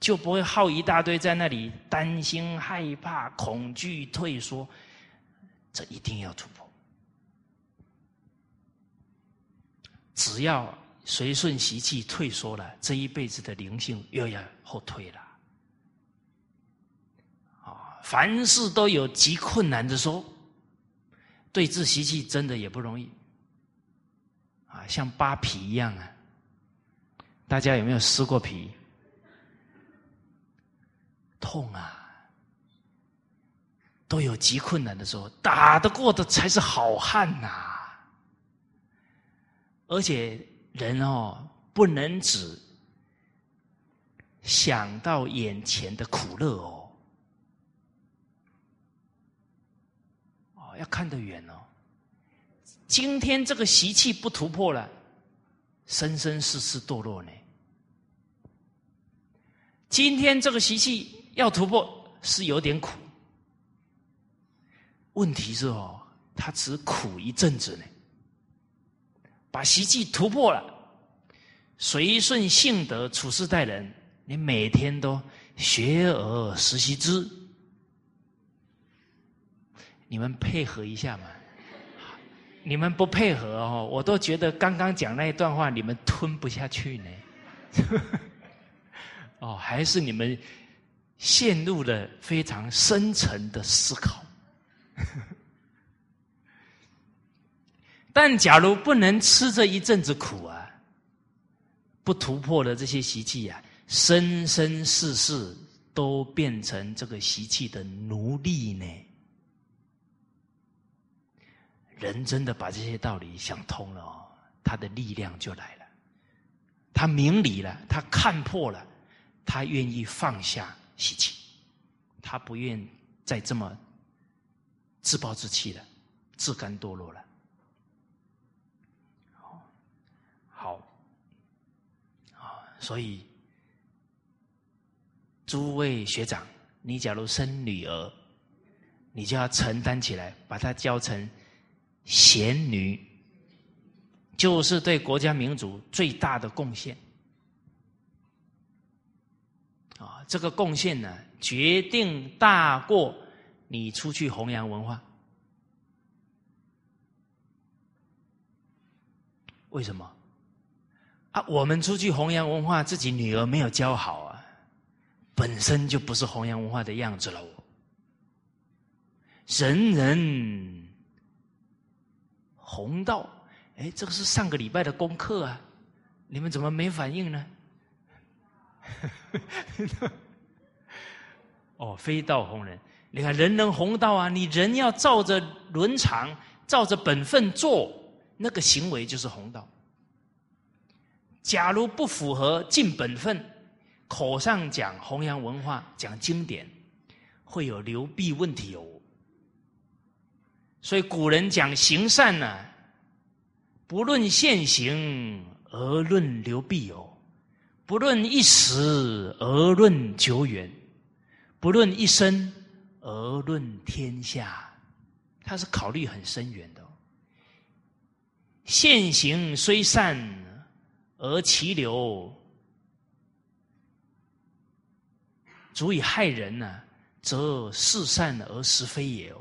就不会耗一大堆在那里担心、害怕、恐惧、退缩。这一定要突破。只要随顺习气退缩了，这一辈子的灵性又要后退了。啊，凡事都有极困难的时候，对治习气真的也不容易。啊，像扒皮一样啊，大家有没有撕过皮？痛啊！都有极困难的时候，打得过的才是好汉呐！而且人哦，不能只想到眼前的苦乐哦，哦，要看得远哦。今天这个习气不突破了，生生世世堕落呢。今天这个习气要突破，是有点苦。问题是哦，他只苦一阵子呢，把习气突破了，随顺性德处事待人，你每天都学而时习之，你们配合一下嘛？你们不配合哦，我都觉得刚刚讲那一段话，你们吞不下去呢。哦，还是你们陷入了非常深沉的思考。但假如不能吃这一阵子苦啊，不突破了这些习气啊，生生世世都变成这个习气的奴隶呢？人真的把这些道理想通了哦，他的力量就来了，他明理了，他看破了，他愿意放下习气，他不愿再这么。自暴自弃了，自甘堕落了。好，啊，所以诸位学长，你假如生女儿，你就要承担起来，把她教成贤女，就是对国家民族最大的贡献。这个贡献呢，决定大过。你出去弘扬文化，为什么？啊，我们出去弘扬文化，自己女儿没有教好啊，本身就不是弘扬文化的样子了。人人弘道，哎，这个是上个礼拜的功课啊，你们怎么没反应呢？哦，非道弘人。你看，人人弘道啊！你人要照着伦常，照着本分做，那个行为就是弘道。假如不符合尽本分，口上讲弘扬文化、讲经典，会有流弊问题哦。所以古人讲行善呢，不论现行而论流弊哦，不论一时而论久远，不论一生。而论天下，他是考虑很深远的。现行虽善，而其流足以害人呢，则是善而实非也哦。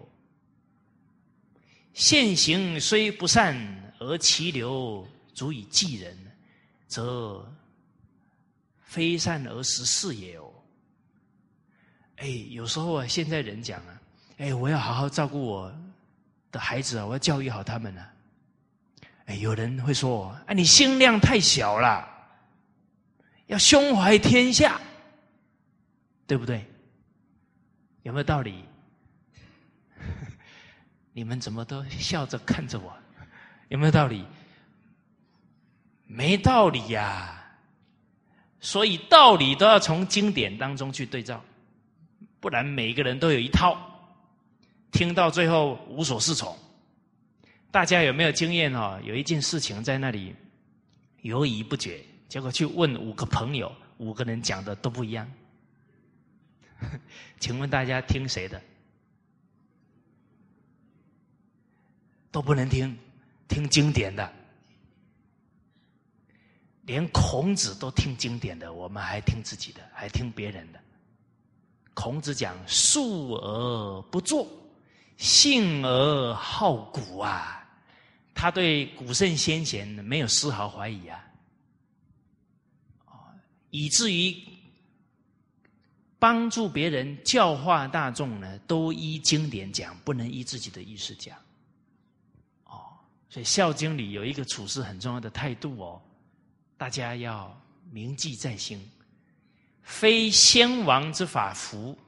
现行虽不善，而其流足以济人，则非善而实是也哦。哎，有时候啊，现在人讲啊，哎，我要好好照顾我的孩子啊，我要教育好他们呢。哎，有人会说，哎，你心量太小了，要胸怀天下，对不对？有没有道理？你们怎么都笑着看着我？有没有道理？没道理呀。所以道理都要从经典当中去对照。不然每一个人都有一套，听到最后无所适从。大家有没有经验哦？有一件事情在那里犹疑不决，结果去问五个朋友，五个人讲的都不一样。请问大家听谁的？都不能听，听经典的。连孔子都听经典的，我们还听自己的，还听别人的。孔子讲“述而不作，信而好古”啊，他对古圣先贤没有丝毫怀疑啊，以至于帮助别人教化大众呢，都依经典讲，不能依自己的意识讲。哦，所以《孝经》里有一个处事很重要的态度哦。大家要铭记在心：非先王之法服，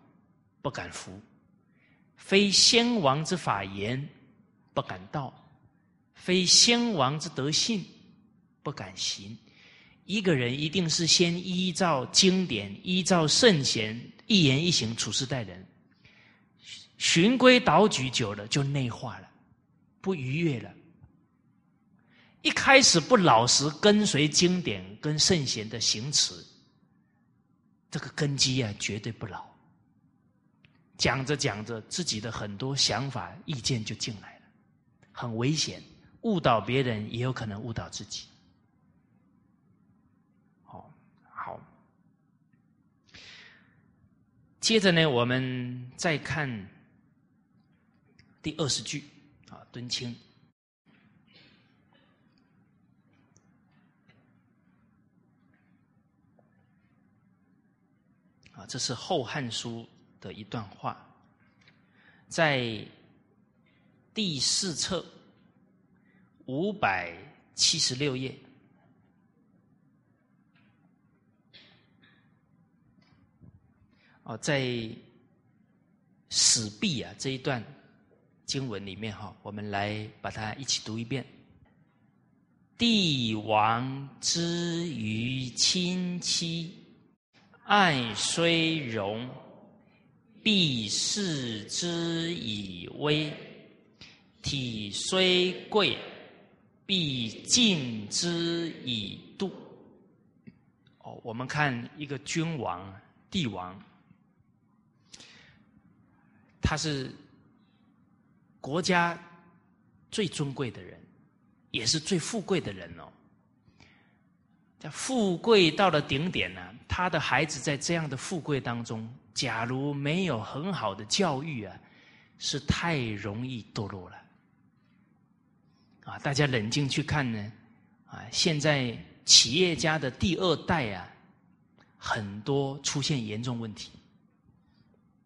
不敢服；非先王之法言，不敢道；非先王之德性，不敢行。一个人一定是先依照经典，依照圣贤一言一行处事待人，循规蹈矩久了，就内化了，不逾越了。一开始不老实跟随经典跟圣贤的行持，这个根基啊绝对不牢。讲着讲着，自己的很多想法意见就进来了，很危险，误导别人也有可能误导自己。好，好。接着呢，我们再看第二十句啊，敦亲。这是《后汉书》的一段话，在第四册五百七十六页。哦，在史毕啊这一段经文里面哈，我们来把它一起读一遍：帝王之于亲戚。爱虽荣，必视之以威；体虽贵，必敬之以度。哦，我们看一个君王、帝王，他是国家最尊贵的人，也是最富贵的人哦。富贵到了顶点呢，他的孩子在这样的富贵当中，假如没有很好的教育啊，是太容易堕落了。啊，大家冷静去看呢，啊，现在企业家的第二代啊，很多出现严重问题。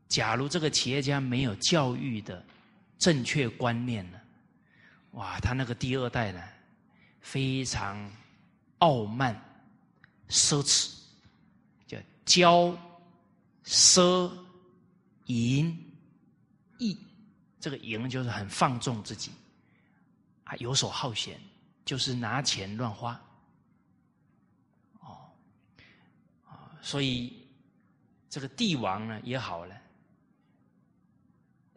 假如这个企业家没有教育的正确观念呢，哇，他那个第二代呢，非常。傲慢、奢侈，叫骄、奢、淫、逸。这个淫就是很放纵自己，啊，游手好闲，就是拿钱乱花。哦，啊，所以这个帝王呢也好了，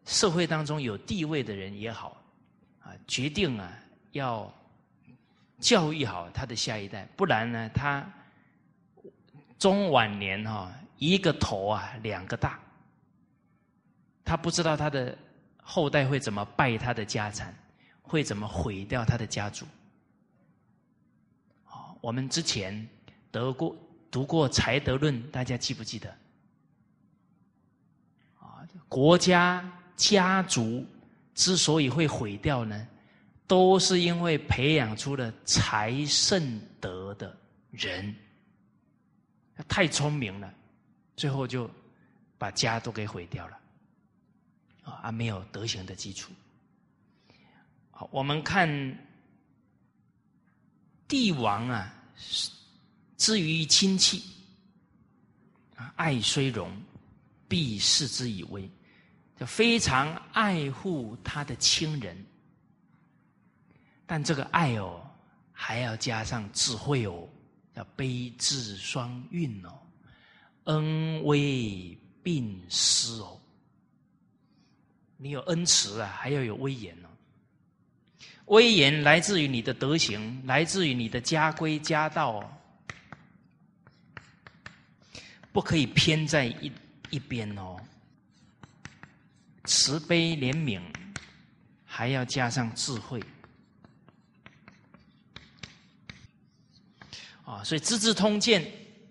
社会当中有地位的人也好，啊，决定啊要。教育好他的下一代，不然呢，他中晚年哈一个头啊两个大，他不知道他的后代会怎么败他的家产，会怎么毁掉他的家族。好，我们之前得过读过《才德论》，大家记不记得？啊，国家家族之所以会毁掉呢？都是因为培养出了才圣德的人，太聪明了，最后就把家都给毁掉了，啊，没有德行的基础。好，我们看帝王啊，至于亲戚，爱虽荣，必视之以威，就非常爱护他的亲人。但这个爱哦，还要加上智慧哦，要悲智双运哦，恩威并施哦。你有恩慈啊，还要有威严哦。威严来自于你的德行，来自于你的家规家道哦，不可以偏在一一边哦。慈悲怜悯，还要加上智慧。啊，所以《资治通鉴》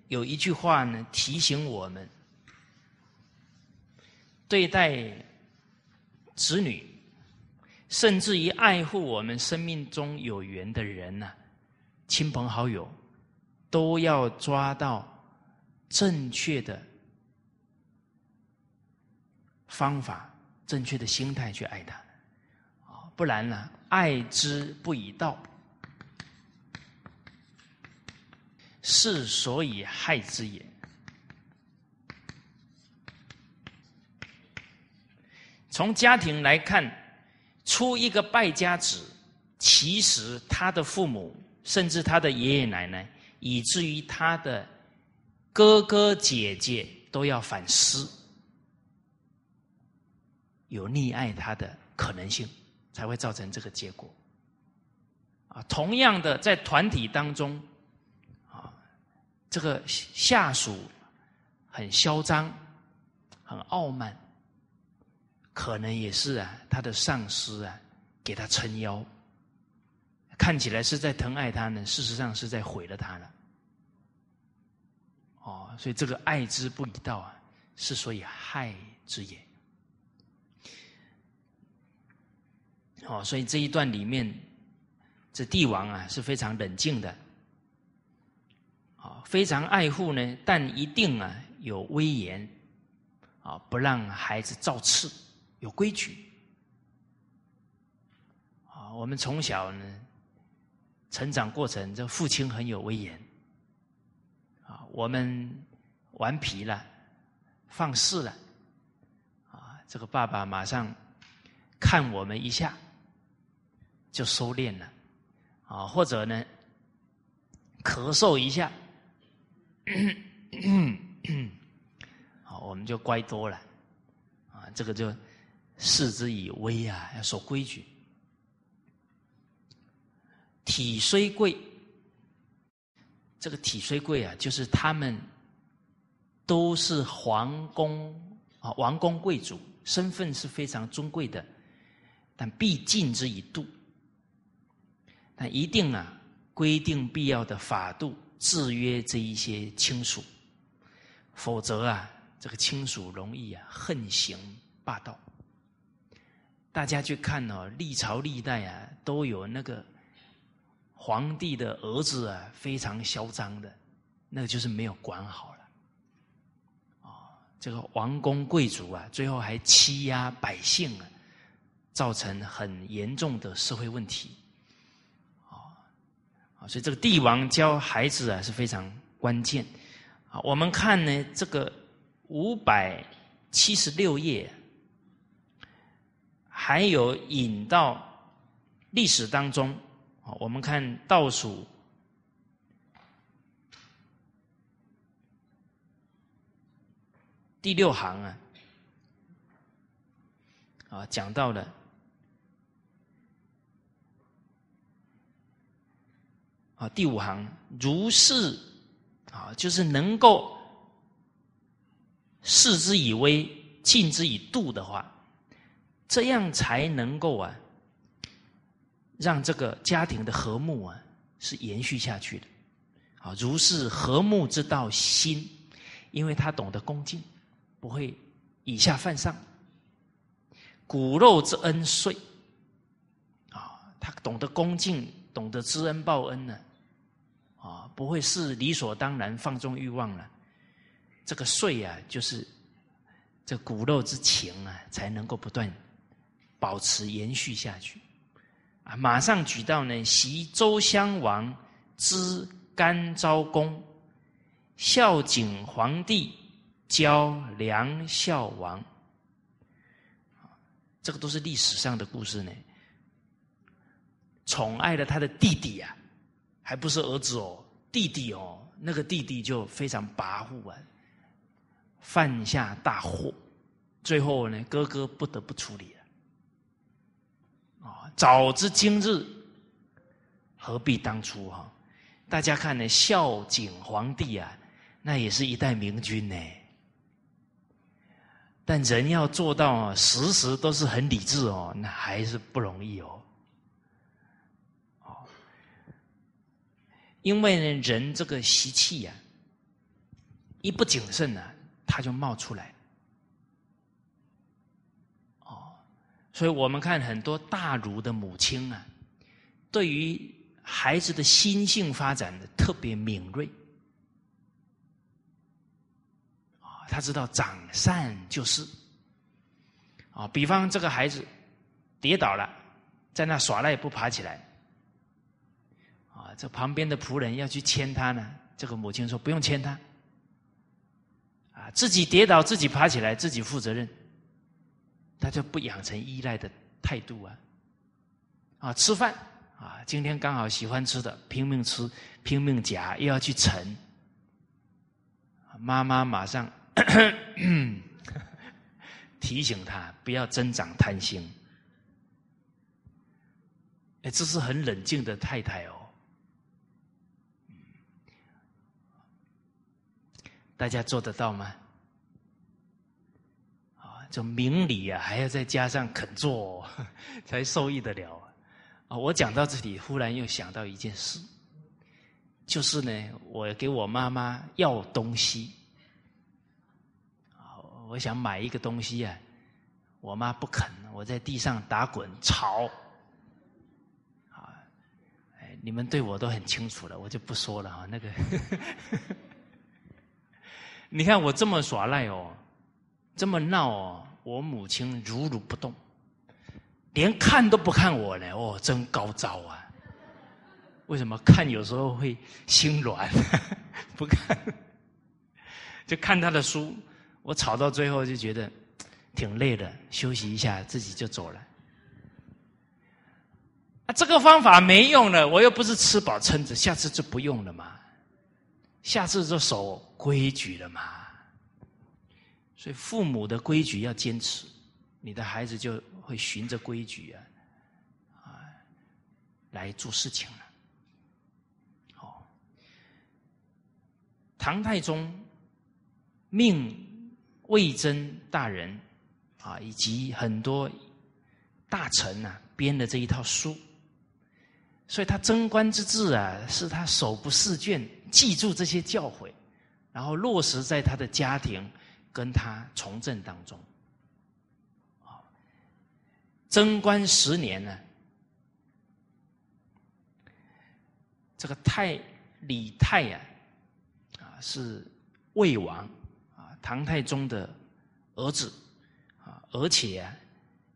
有一句话呢，提醒我们：对待子女，甚至于爱护我们生命中有缘的人呢，亲朋好友，都要抓到正确的方法、正确的心态去爱他。啊，不然呢，爱之不以道。是所以害之也。从家庭来看，出一个败家子，其实他的父母，甚至他的爷爷奶奶，以至于他的哥哥姐姐，都要反思，有溺爱他的可能性，才会造成这个结果。啊，同样的，在团体当中。这个下属很嚣张，很傲慢，可能也是啊，他的上司啊给他撑腰，看起来是在疼爱他呢，事实上是在毁了他了。哦，所以这个爱之不以道啊，是所以害之也。哦，所以这一段里面，这帝王啊是非常冷静的。非常爱护呢，但一定啊有威严，啊不让孩子造次，有规矩。啊，我们从小呢成长过程，这父亲很有威严。啊，我们顽皮了，放肆了，啊，这个爸爸马上看我们一下，就收敛了，啊，或者呢咳嗽一下。好，我们就乖多了啊！这个就视之以威啊，要守规矩。体虽贵，这个体虽贵啊，就是他们都是皇宫啊，王公贵族，身份是非常尊贵的，但必禁之以度。但一定啊，规定必要的法度。制约这一些亲属，否则啊，这个亲属容易啊横行霸道。大家去看哦，历朝历代啊，都有那个皇帝的儿子啊，非常嚣张的，那个就是没有管好了。啊，这个王公贵族啊，最后还欺压百姓啊，造成很严重的社会问题。所以这个帝王教孩子啊是非常关键。啊，我们看呢这个五百七十六页，还有引到历史当中。啊，我们看倒数第六行啊，啊讲到了。啊，第五行如是啊，就是能够视之以威，敬之以度的话，这样才能够啊，让这个家庭的和睦啊是延续下去的。啊，如是和睦之道心，因为他懂得恭敬，不会以下犯上。骨肉之恩遂啊，他懂得恭敬，懂得知恩报恩呢。啊，不会是理所当然放纵欲望了。这个税啊，就是这骨肉之情啊，才能够不断保持延续下去。啊，马上举到呢，袭周襄王之甘昭公，孝景皇帝交梁孝王。这个都是历史上的故事呢。宠爱了他的弟弟啊。还不是儿子哦，弟弟哦，那个弟弟就非常跋扈啊，犯下大祸，最后呢，哥哥不得不处理了。啊，早知今日，何必当初哈？大家看呢，孝景皇帝啊，那也是一代明君呢。但人要做到时时都是很理智哦，那还是不容易。哦，因为呢，人这个习气呀，一不谨慎呢，他就冒出来。哦，所以我们看很多大儒的母亲啊，对于孩子的心性发展的特别敏锐。他知道长善就是，啊，比方这个孩子跌倒了，在那耍赖不爬起来，这旁边的仆人要去牵他呢，这个母亲说不用牵他，啊，自己跌倒自己爬起来自己负责任，他就不养成依赖的态度啊，啊，吃饭啊，今天刚好喜欢吃的拼命吃拼命夹又要去盛，妈妈马上。提醒他不要增长贪心。哎，这是很冷静的太太哦。大家做得到吗？啊，就明理啊，还要再加上肯做，才受益得了啊！我讲到这里，忽然又想到一件事，就是呢，我给我妈妈要东西。我想买一个东西啊，我妈不肯，我在地上打滚吵，啊，你们对我都很清楚了，我就不说了啊。那个，你看我这么耍赖哦，这么闹哦，我母亲如如不动，连看都不看我呢，哦，真高招啊！为什么看有时候会心软，不看，就看他的书。我吵到最后就觉得挺累的，休息一下，自己就走了。啊，这个方法没用了，我又不是吃饱撑着，下次就不用了嘛，下次就守规矩了嘛。所以父母的规矩要坚持，你的孩子就会循着规矩啊啊来做事情了。好，唐太宗命。魏征大人啊，以及很多大臣呐，编的这一套书，所以他贞观之治啊，是他手不释卷，记住这些教诲，然后落实在他的家庭跟他从政当中。啊，贞观十年呢，这个太李泰呀，啊是魏王啊。唐太宗的儿子啊，而且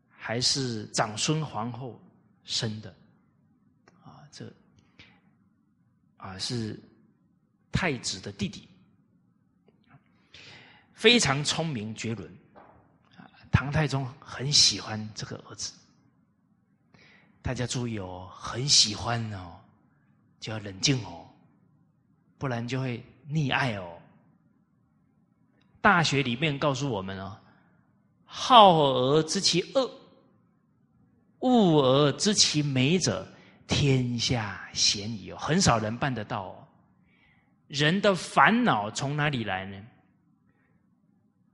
还是长孙皇后生的啊，这啊是太子的弟弟，非常聪明绝伦。唐太宗很喜欢这个儿子，大家注意哦，很喜欢哦，就要冷静哦，不然就会溺爱哦。大学里面告诉我们哦，好而知其恶，恶而知其美者，天下鲜矣哦。很少人办得到哦。人的烦恼从哪里来呢？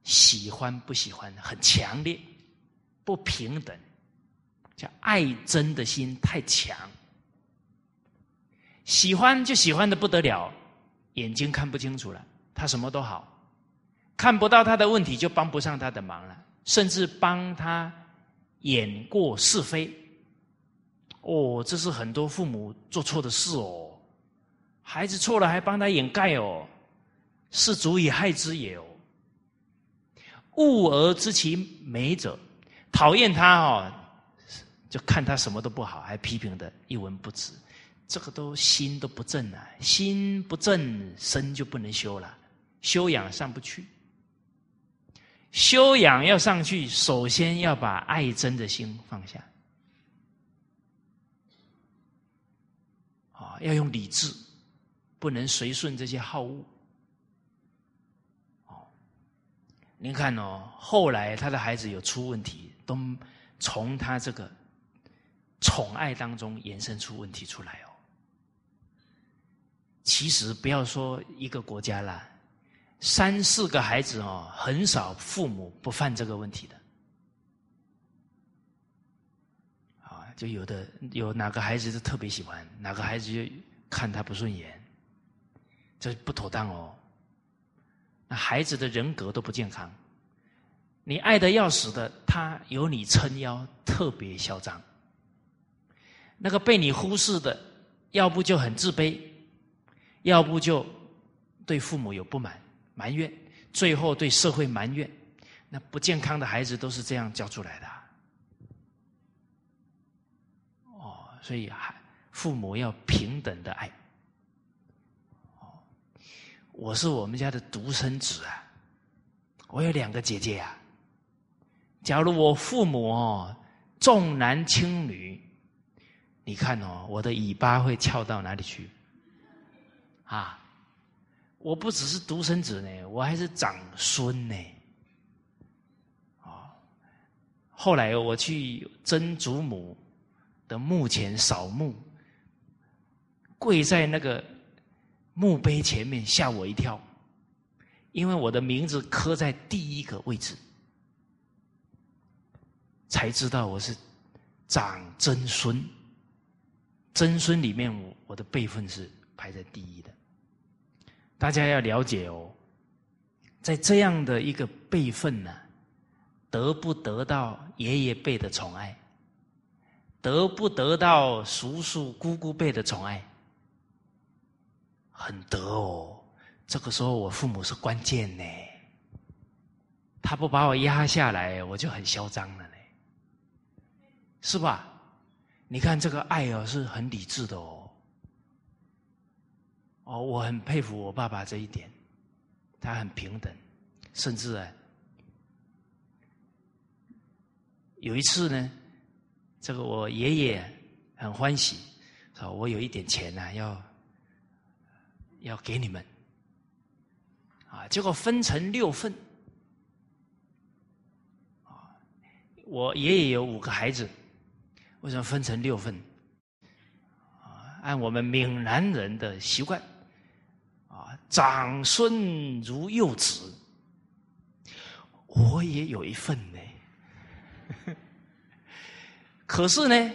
喜欢不喜欢很强烈，不平等，叫爱憎的心太强。喜欢就喜欢的不得了，眼睛看不清楚了，他什么都好。看不到他的问题，就帮不上他的忙了，甚至帮他掩过是非。哦，这是很多父母做错的事哦。孩子错了还帮他掩盖哦，是足以害之也哦。恶而知其美者，讨厌他哦，就看他什么都不好，还批评的一文不值。这个都心都不正啊，心不正，身就不能修了，修养上不去。修养要上去，首先要把爱憎的心放下，啊，要用理智，不能随顺这些好恶。哦，您看哦，后来他的孩子有出问题，都从他这个宠爱当中延伸出问题出来哦。其实不要说一个国家啦，三四个孩子哦，很少父母不犯这个问题的。啊，就有的有哪个孩子是特别喜欢，哪个孩子就看他不顺眼，这不妥当哦。那孩子的人格都不健康，你爱的要死的，他有你撑腰，特别嚣张。那个被你忽视的，要不就很自卑，要不就对父母有不满。埋怨，最后对社会埋怨，那不健康的孩子都是这样教出来的。哦，所以还父母要平等的爱。我是我们家的独生子啊，我有两个姐姐啊。假如我父母哦重男轻女，你看哦，我的尾巴会翘到哪里去？啊？我不只是独生子呢，我还是长孙呢。啊，后来我去曾祖母的墓前扫墓，跪在那个墓碑前面，吓我一跳，因为我的名字刻在第一个位置，才知道我是长曾孙。曾孙里面，我我的辈分是排在第一的。大家要了解哦，在这样的一个辈分呢，得不得到爷爷辈的宠爱，得不得到叔叔姑姑辈的宠爱，很得哦。这个时候我父母是关键呢，他不把我压下来，我就很嚣张了呢，是吧？你看这个爱哦，是很理智的哦。哦，我很佩服我爸爸这一点，他很平等，甚至啊，有一次呢，这个我爷爷很欢喜，说我有一点钱呢，要要给你们，啊，结果分成六份，啊，我爷爷有五个孩子，为什么分成六份？啊，按我们闽南人的习惯啊。长孙如幼子，我也有一份呢。可是呢，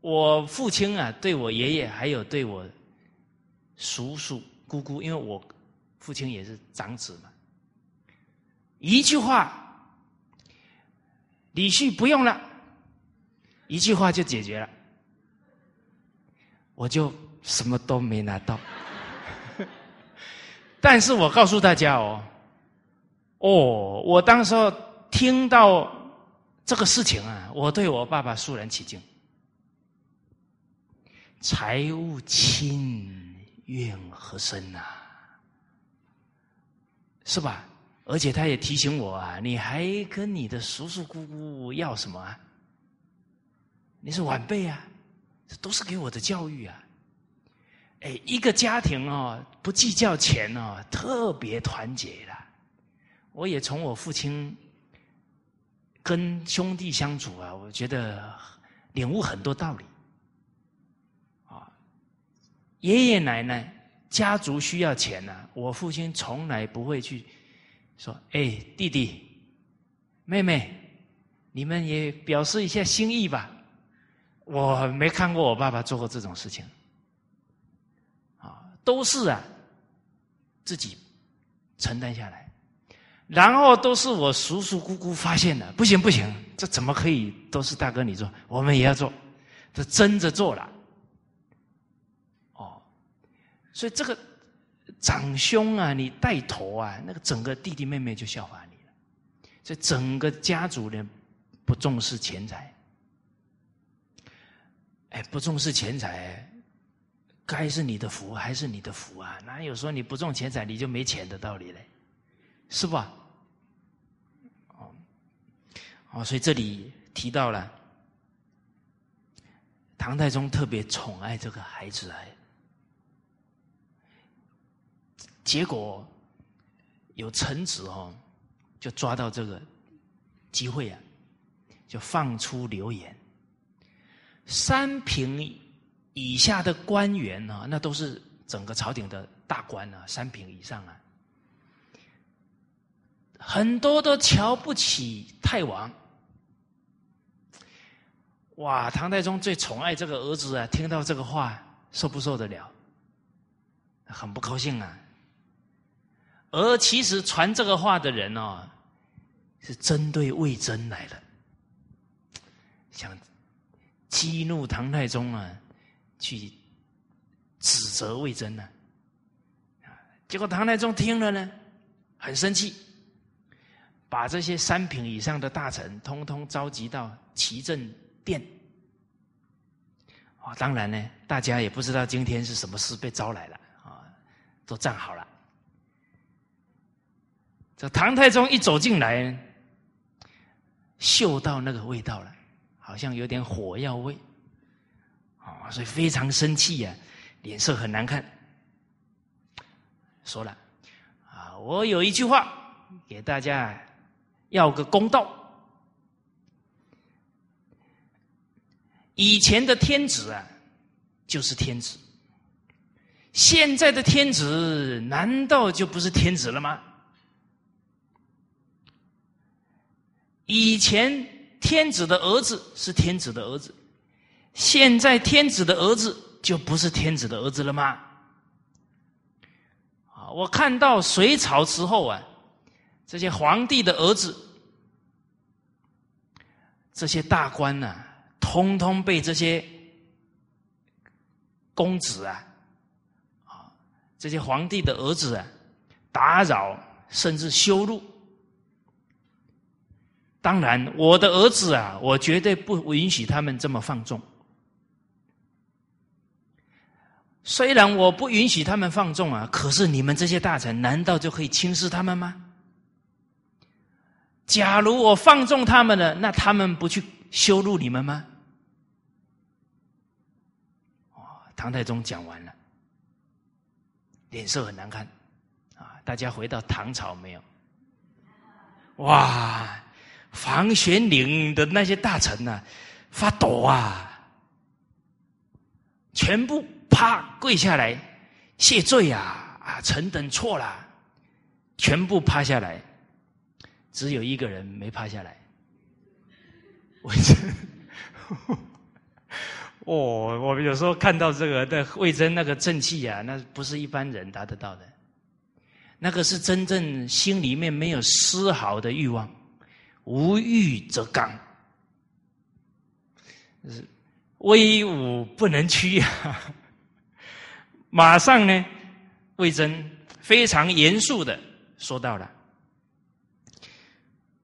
我父亲啊，对我爷爷还有对我叔叔姑姑，因为我父亲也是长子嘛，一句话，李旭不用了，一句话就解决了，我就什么都没拿到。但是我告诉大家哦，哦，我当时候听到这个事情啊，我对我爸爸肃然起敬。财物轻，怨何深呐？是吧？而且他也提醒我啊，你还跟你的叔叔姑姑要什么啊？你是晚辈啊，这都是给我的教育啊。哎，一个家庭哦，不计较钱哦，特别团结的。我也从我父亲跟兄弟相处啊，我觉得领悟很多道理。爷爷奶奶家族需要钱呐，我父亲从来不会去说：“哎，弟弟、妹妹，你们也表示一下心意吧。”我没看过我爸爸做过这种事情。啊都是啊，自己承担下来，然后都是我叔叔姑姑发现的，不行不行，这怎么可以都是大哥你做，我们也要做，这争着做了，所以这个长兄啊，你带头啊，那个整个弟弟妹妹就效法你了，所以整个家族呢不重视钱财，哎，不重视钱财。该是你的福还是你的福啊？哪有说你不中钱财你就没钱的道理嘞？是吧？哦，哦，所以这里提到了唐太宗特别宠爱这个孩子哎，结果有臣子哦，就抓到这个机会啊，就放出流言，三品。以下的官员呢，那都是整个朝廷的大官啊，三品以上啊。很多都瞧不起太王。哇，唐太宗最宠爱这个儿子啊，听到这个话，受不受得了？很不高兴啊。而其实传这个话的人哦，是针对魏征来的，想激怒唐太宗啊，去指责魏征呢。结果唐太宗听了呢，很生气，把这些三品以上的大臣通通召集到齐政殿。啊，当然呢，大家也不知道今天是什么事被招来了啊，都站好了。这唐太宗一走进来，嗅到那个味道了，好像有点火药味，啊，所以非常生气呀，脸色很难看。说了，啊，我有一句话给大家要个公道：以前的天子啊，就是天子；现在的天子，难道就不是天子了吗？以前天子的儿子是天子的儿子，现在天子的儿子就不是天子的儿子了吗？啊，我看到隋朝时候啊，这些皇帝的儿子，这些大官呐，通通被这些公子啊，啊，这些皇帝的儿子啊，打扰甚至羞辱。当然，我的儿子啊，我绝对不允许他们这么放纵。虽然我不允许他们放纵啊，可是你们这些大臣难道就可以轻视他们吗？假如我放纵他们了，那他们不去羞辱你们吗？唐太宗讲完了，脸色很难看啊！大家回到唐朝没有？哇！房玄龄的那些大臣呐，发抖啊，全部啪跪下来谢罪啊！啊，臣等错了，全部趴下来，只有一个人没趴下来。魏征，哦，我们有时候看到这个的魏征那个正气啊，那不是一般人达得到的，那个是真正心里面没有丝毫的欲望。无欲则刚，威武不能屈啊！马上呢，魏征非常严肃的说到了：“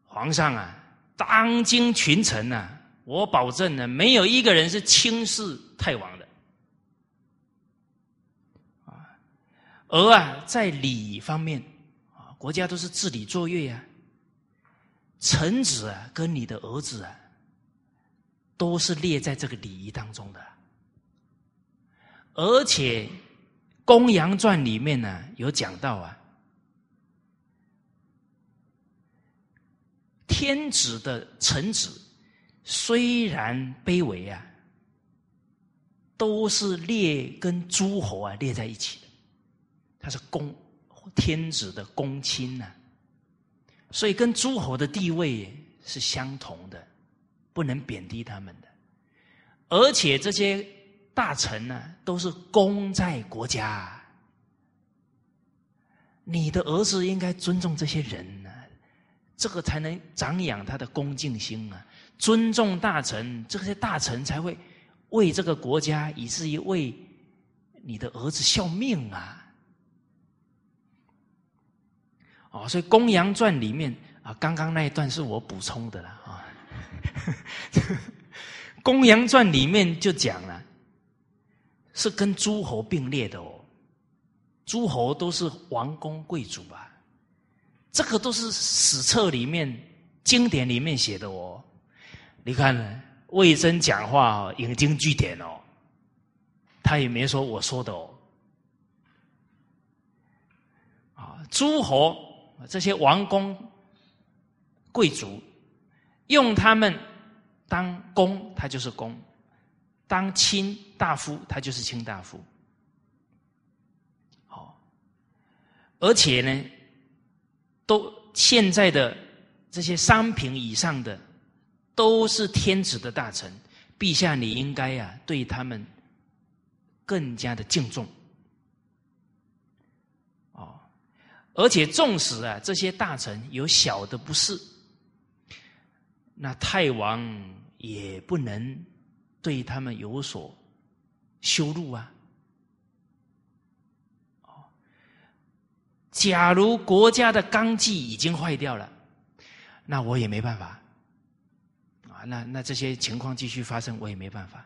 皇上啊，当今群臣啊，我保证呢，没有一个人是轻视太王的啊。而啊，在礼方面啊，国家都是治理作乐呀。”臣子啊，跟你的儿子啊，都是列在这个礼仪当中的。而且《公羊传》里面呢，有讲到啊，天子的臣子虽然卑微啊，都是列跟诸侯啊列在一起的，他是公天子的公亲呐。所以，跟诸侯的地位是相同的，不能贬低他们的。而且，这些大臣呢，都是功在国家。你的儿子应该尊重这些人呢，这个才能长养他的恭敬心啊。尊重大臣，这些大臣才会为这个国家，以至于为你的儿子效命啊。哦，所以《公羊传》里面啊，刚刚那一段是我补充的了啊，《公羊传》里面就讲了，是跟诸侯并列的哦，诸侯都是王公贵族啊，这个都是史册里面、经典里面写的哦。你看魏征讲话引经据典哦，他也没说我说的哦，啊，诸侯。这些王公贵族用他们当公，他就是公；当卿大夫，他就是卿大夫。好，而且呢，都现在的这些三品以上的都是天子的大臣，陛下你应该呀对他们更加的敬重。哦，而且纵使啊这些大臣有小的不是，那太王也不能对他们有所羞辱啊。假如国家的纲纪已经坏掉了，那我也没办法啊。那那这些情况继续发生，我也没办法。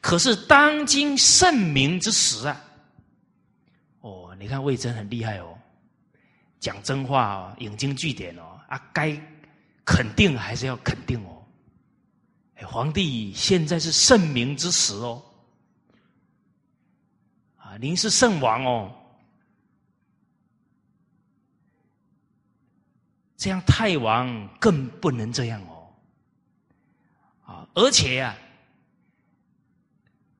可是当今圣明之时啊，哦，你看魏征很厉害哦，讲真话哦，引经据典哦，啊，该肯定还是要肯定哦。皇帝现在是圣明之时哦，啊，您是圣王哦。这样太王更不能这样哦，啊！而且呀，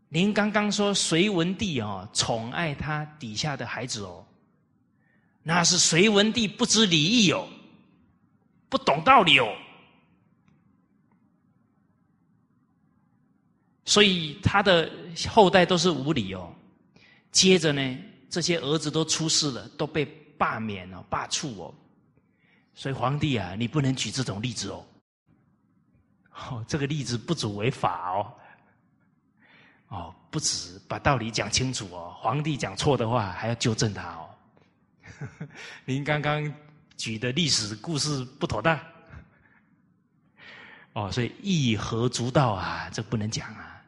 您刚刚说隋文帝哦宠爱他底下的孩子哦，那是隋文帝不知礼义哦，不懂道理哦，所以他的后代都是无礼哦。接着呢，这些儿子都出事了，都被罢免了、罢黜哦。所以皇帝啊，你不能举这种例子哦。哦，这个例子不足为法哦。哦，不止把道理讲清楚哦，皇帝讲错的话还要纠正他哦。您刚刚举的历史故事不妥当。哦，所以义和足道啊，这不能讲啊。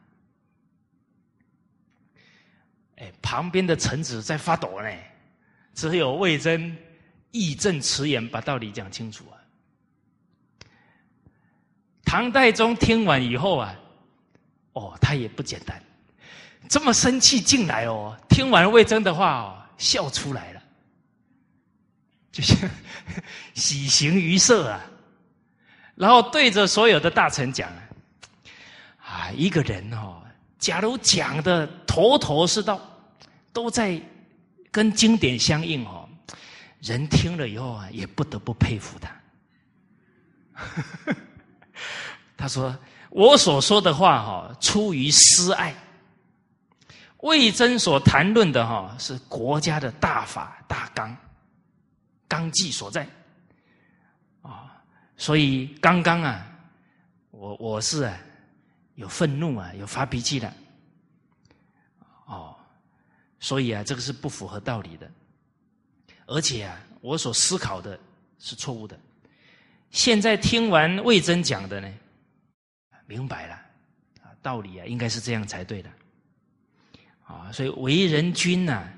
哎，旁边的臣子在发抖呢，只有魏征。义正辞严，把道理讲清楚啊！唐代宗听完以后啊，哦，他也不简单，这么生气进来哦，听完魏征的话哦，笑出来了，就像喜形于色啊，然后对着所有的大臣讲啊，一个人哦，假如讲的头头是道，都在跟经典相应哦。人听了以后啊，也不得不佩服他。他说：“我所说的话哈，出于私爱。魏征所谈论的哈，是国家的大法大纲、纲纪所在。啊，所以刚刚啊，我我是啊，有愤怒啊，有发脾气的。哦，所以啊，这个是不符合道理的。”而且啊，我所思考的是错误的。现在听完魏征讲的呢，明白了啊，道理啊，应该是这样才对的。啊，所以为人君呢，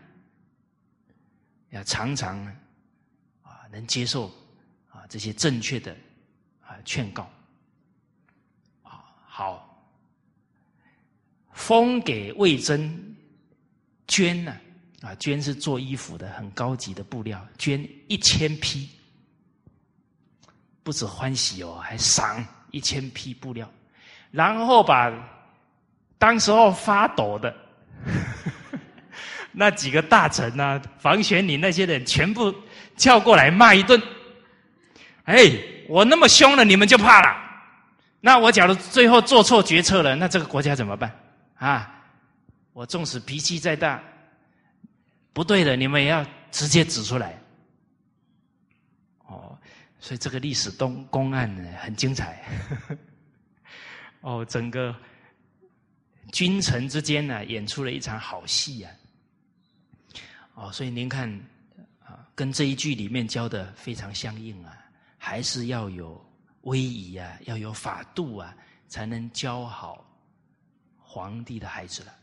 要常常，能接受啊这些正确的啊劝告。啊，好，封给魏征捐呢。啊，绢是做衣服的，很高级的布料。绢一千匹，不止欢喜哦，还赏一千匹布料，然后把当时候发抖的 那几个大臣啊，房玄龄那些人全部叫过来骂一顿。哎，我那么凶了，你们就怕了？那我假如最后做错决策了，那这个国家怎么办？啊，我纵使脾气再大。不对的，你们也要直接指出来。哦，所以这个历史东公案呢很精彩。哦，整个君臣之间呢演出了一场好戏啊。哦，所以您看，跟这一句里面教的非常相应啊，还是要有威仪啊，要有法度啊，才能教好皇帝的孩子了。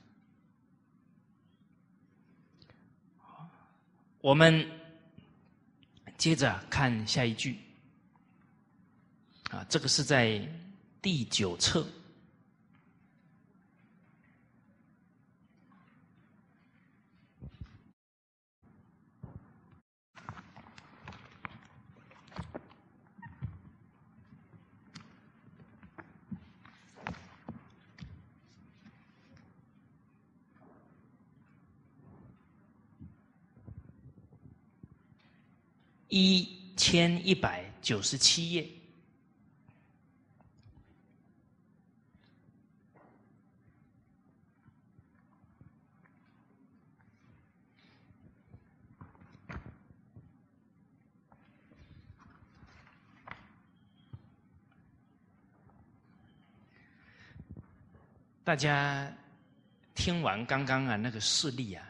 我们接着看下一句，啊，这个是在第九册。一千一百九十七页。大家听完刚刚啊那个事例啊，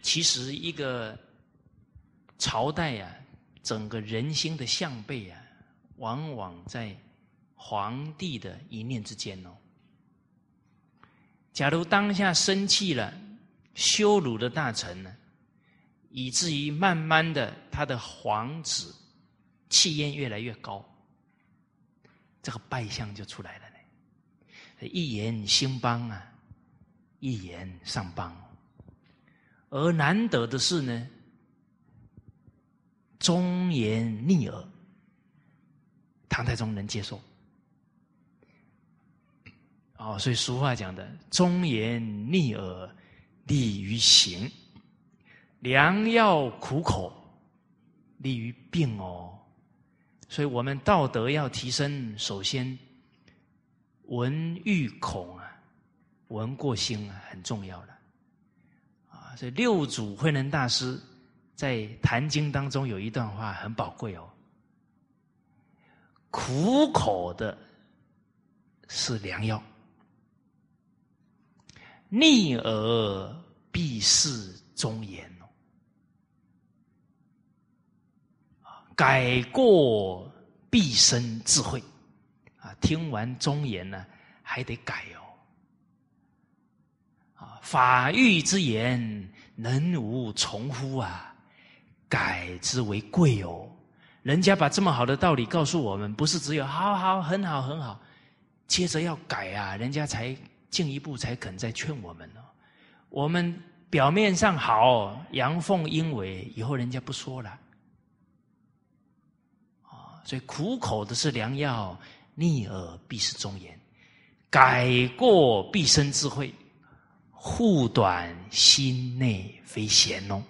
其实一个朝代啊，整个人心的向背啊，往往在皇帝的一念之间哦。假如当下生气了，羞辱了大臣呢，以至于慢慢的他的皇子气焰越来越高，这个败相就出来了呢。一言兴邦啊，一言丧邦。而难得的是呢，忠言逆耳，唐太宗能接受。哦，所以俗话讲的“忠言逆耳利于行，良药苦口利于病”哦。所以我们道德要提升，首先。闻欲恐啊，闻过心啊，很重要了啊！所以六祖慧能大师在《坛经》当中有一段话很宝贵哦：苦口的是良药，逆耳必是忠言哦。改过必生智慧。啊听完忠言呢，还得改哦。啊，法欲之言，能无从乎啊？改之为贵哦。人家把这么好的道理告诉我们，不是只有好好很好很好，接着要改啊，人家才进一步才肯再劝我们呢。我们表面上好，阳奉阴违，以后人家不说了。啊，所以苦口的是良药。逆耳必是忠言，改过必生智慧，护短心内非贤哦。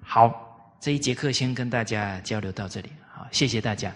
好，这一节课先跟大家交流到这里，好，谢谢大家。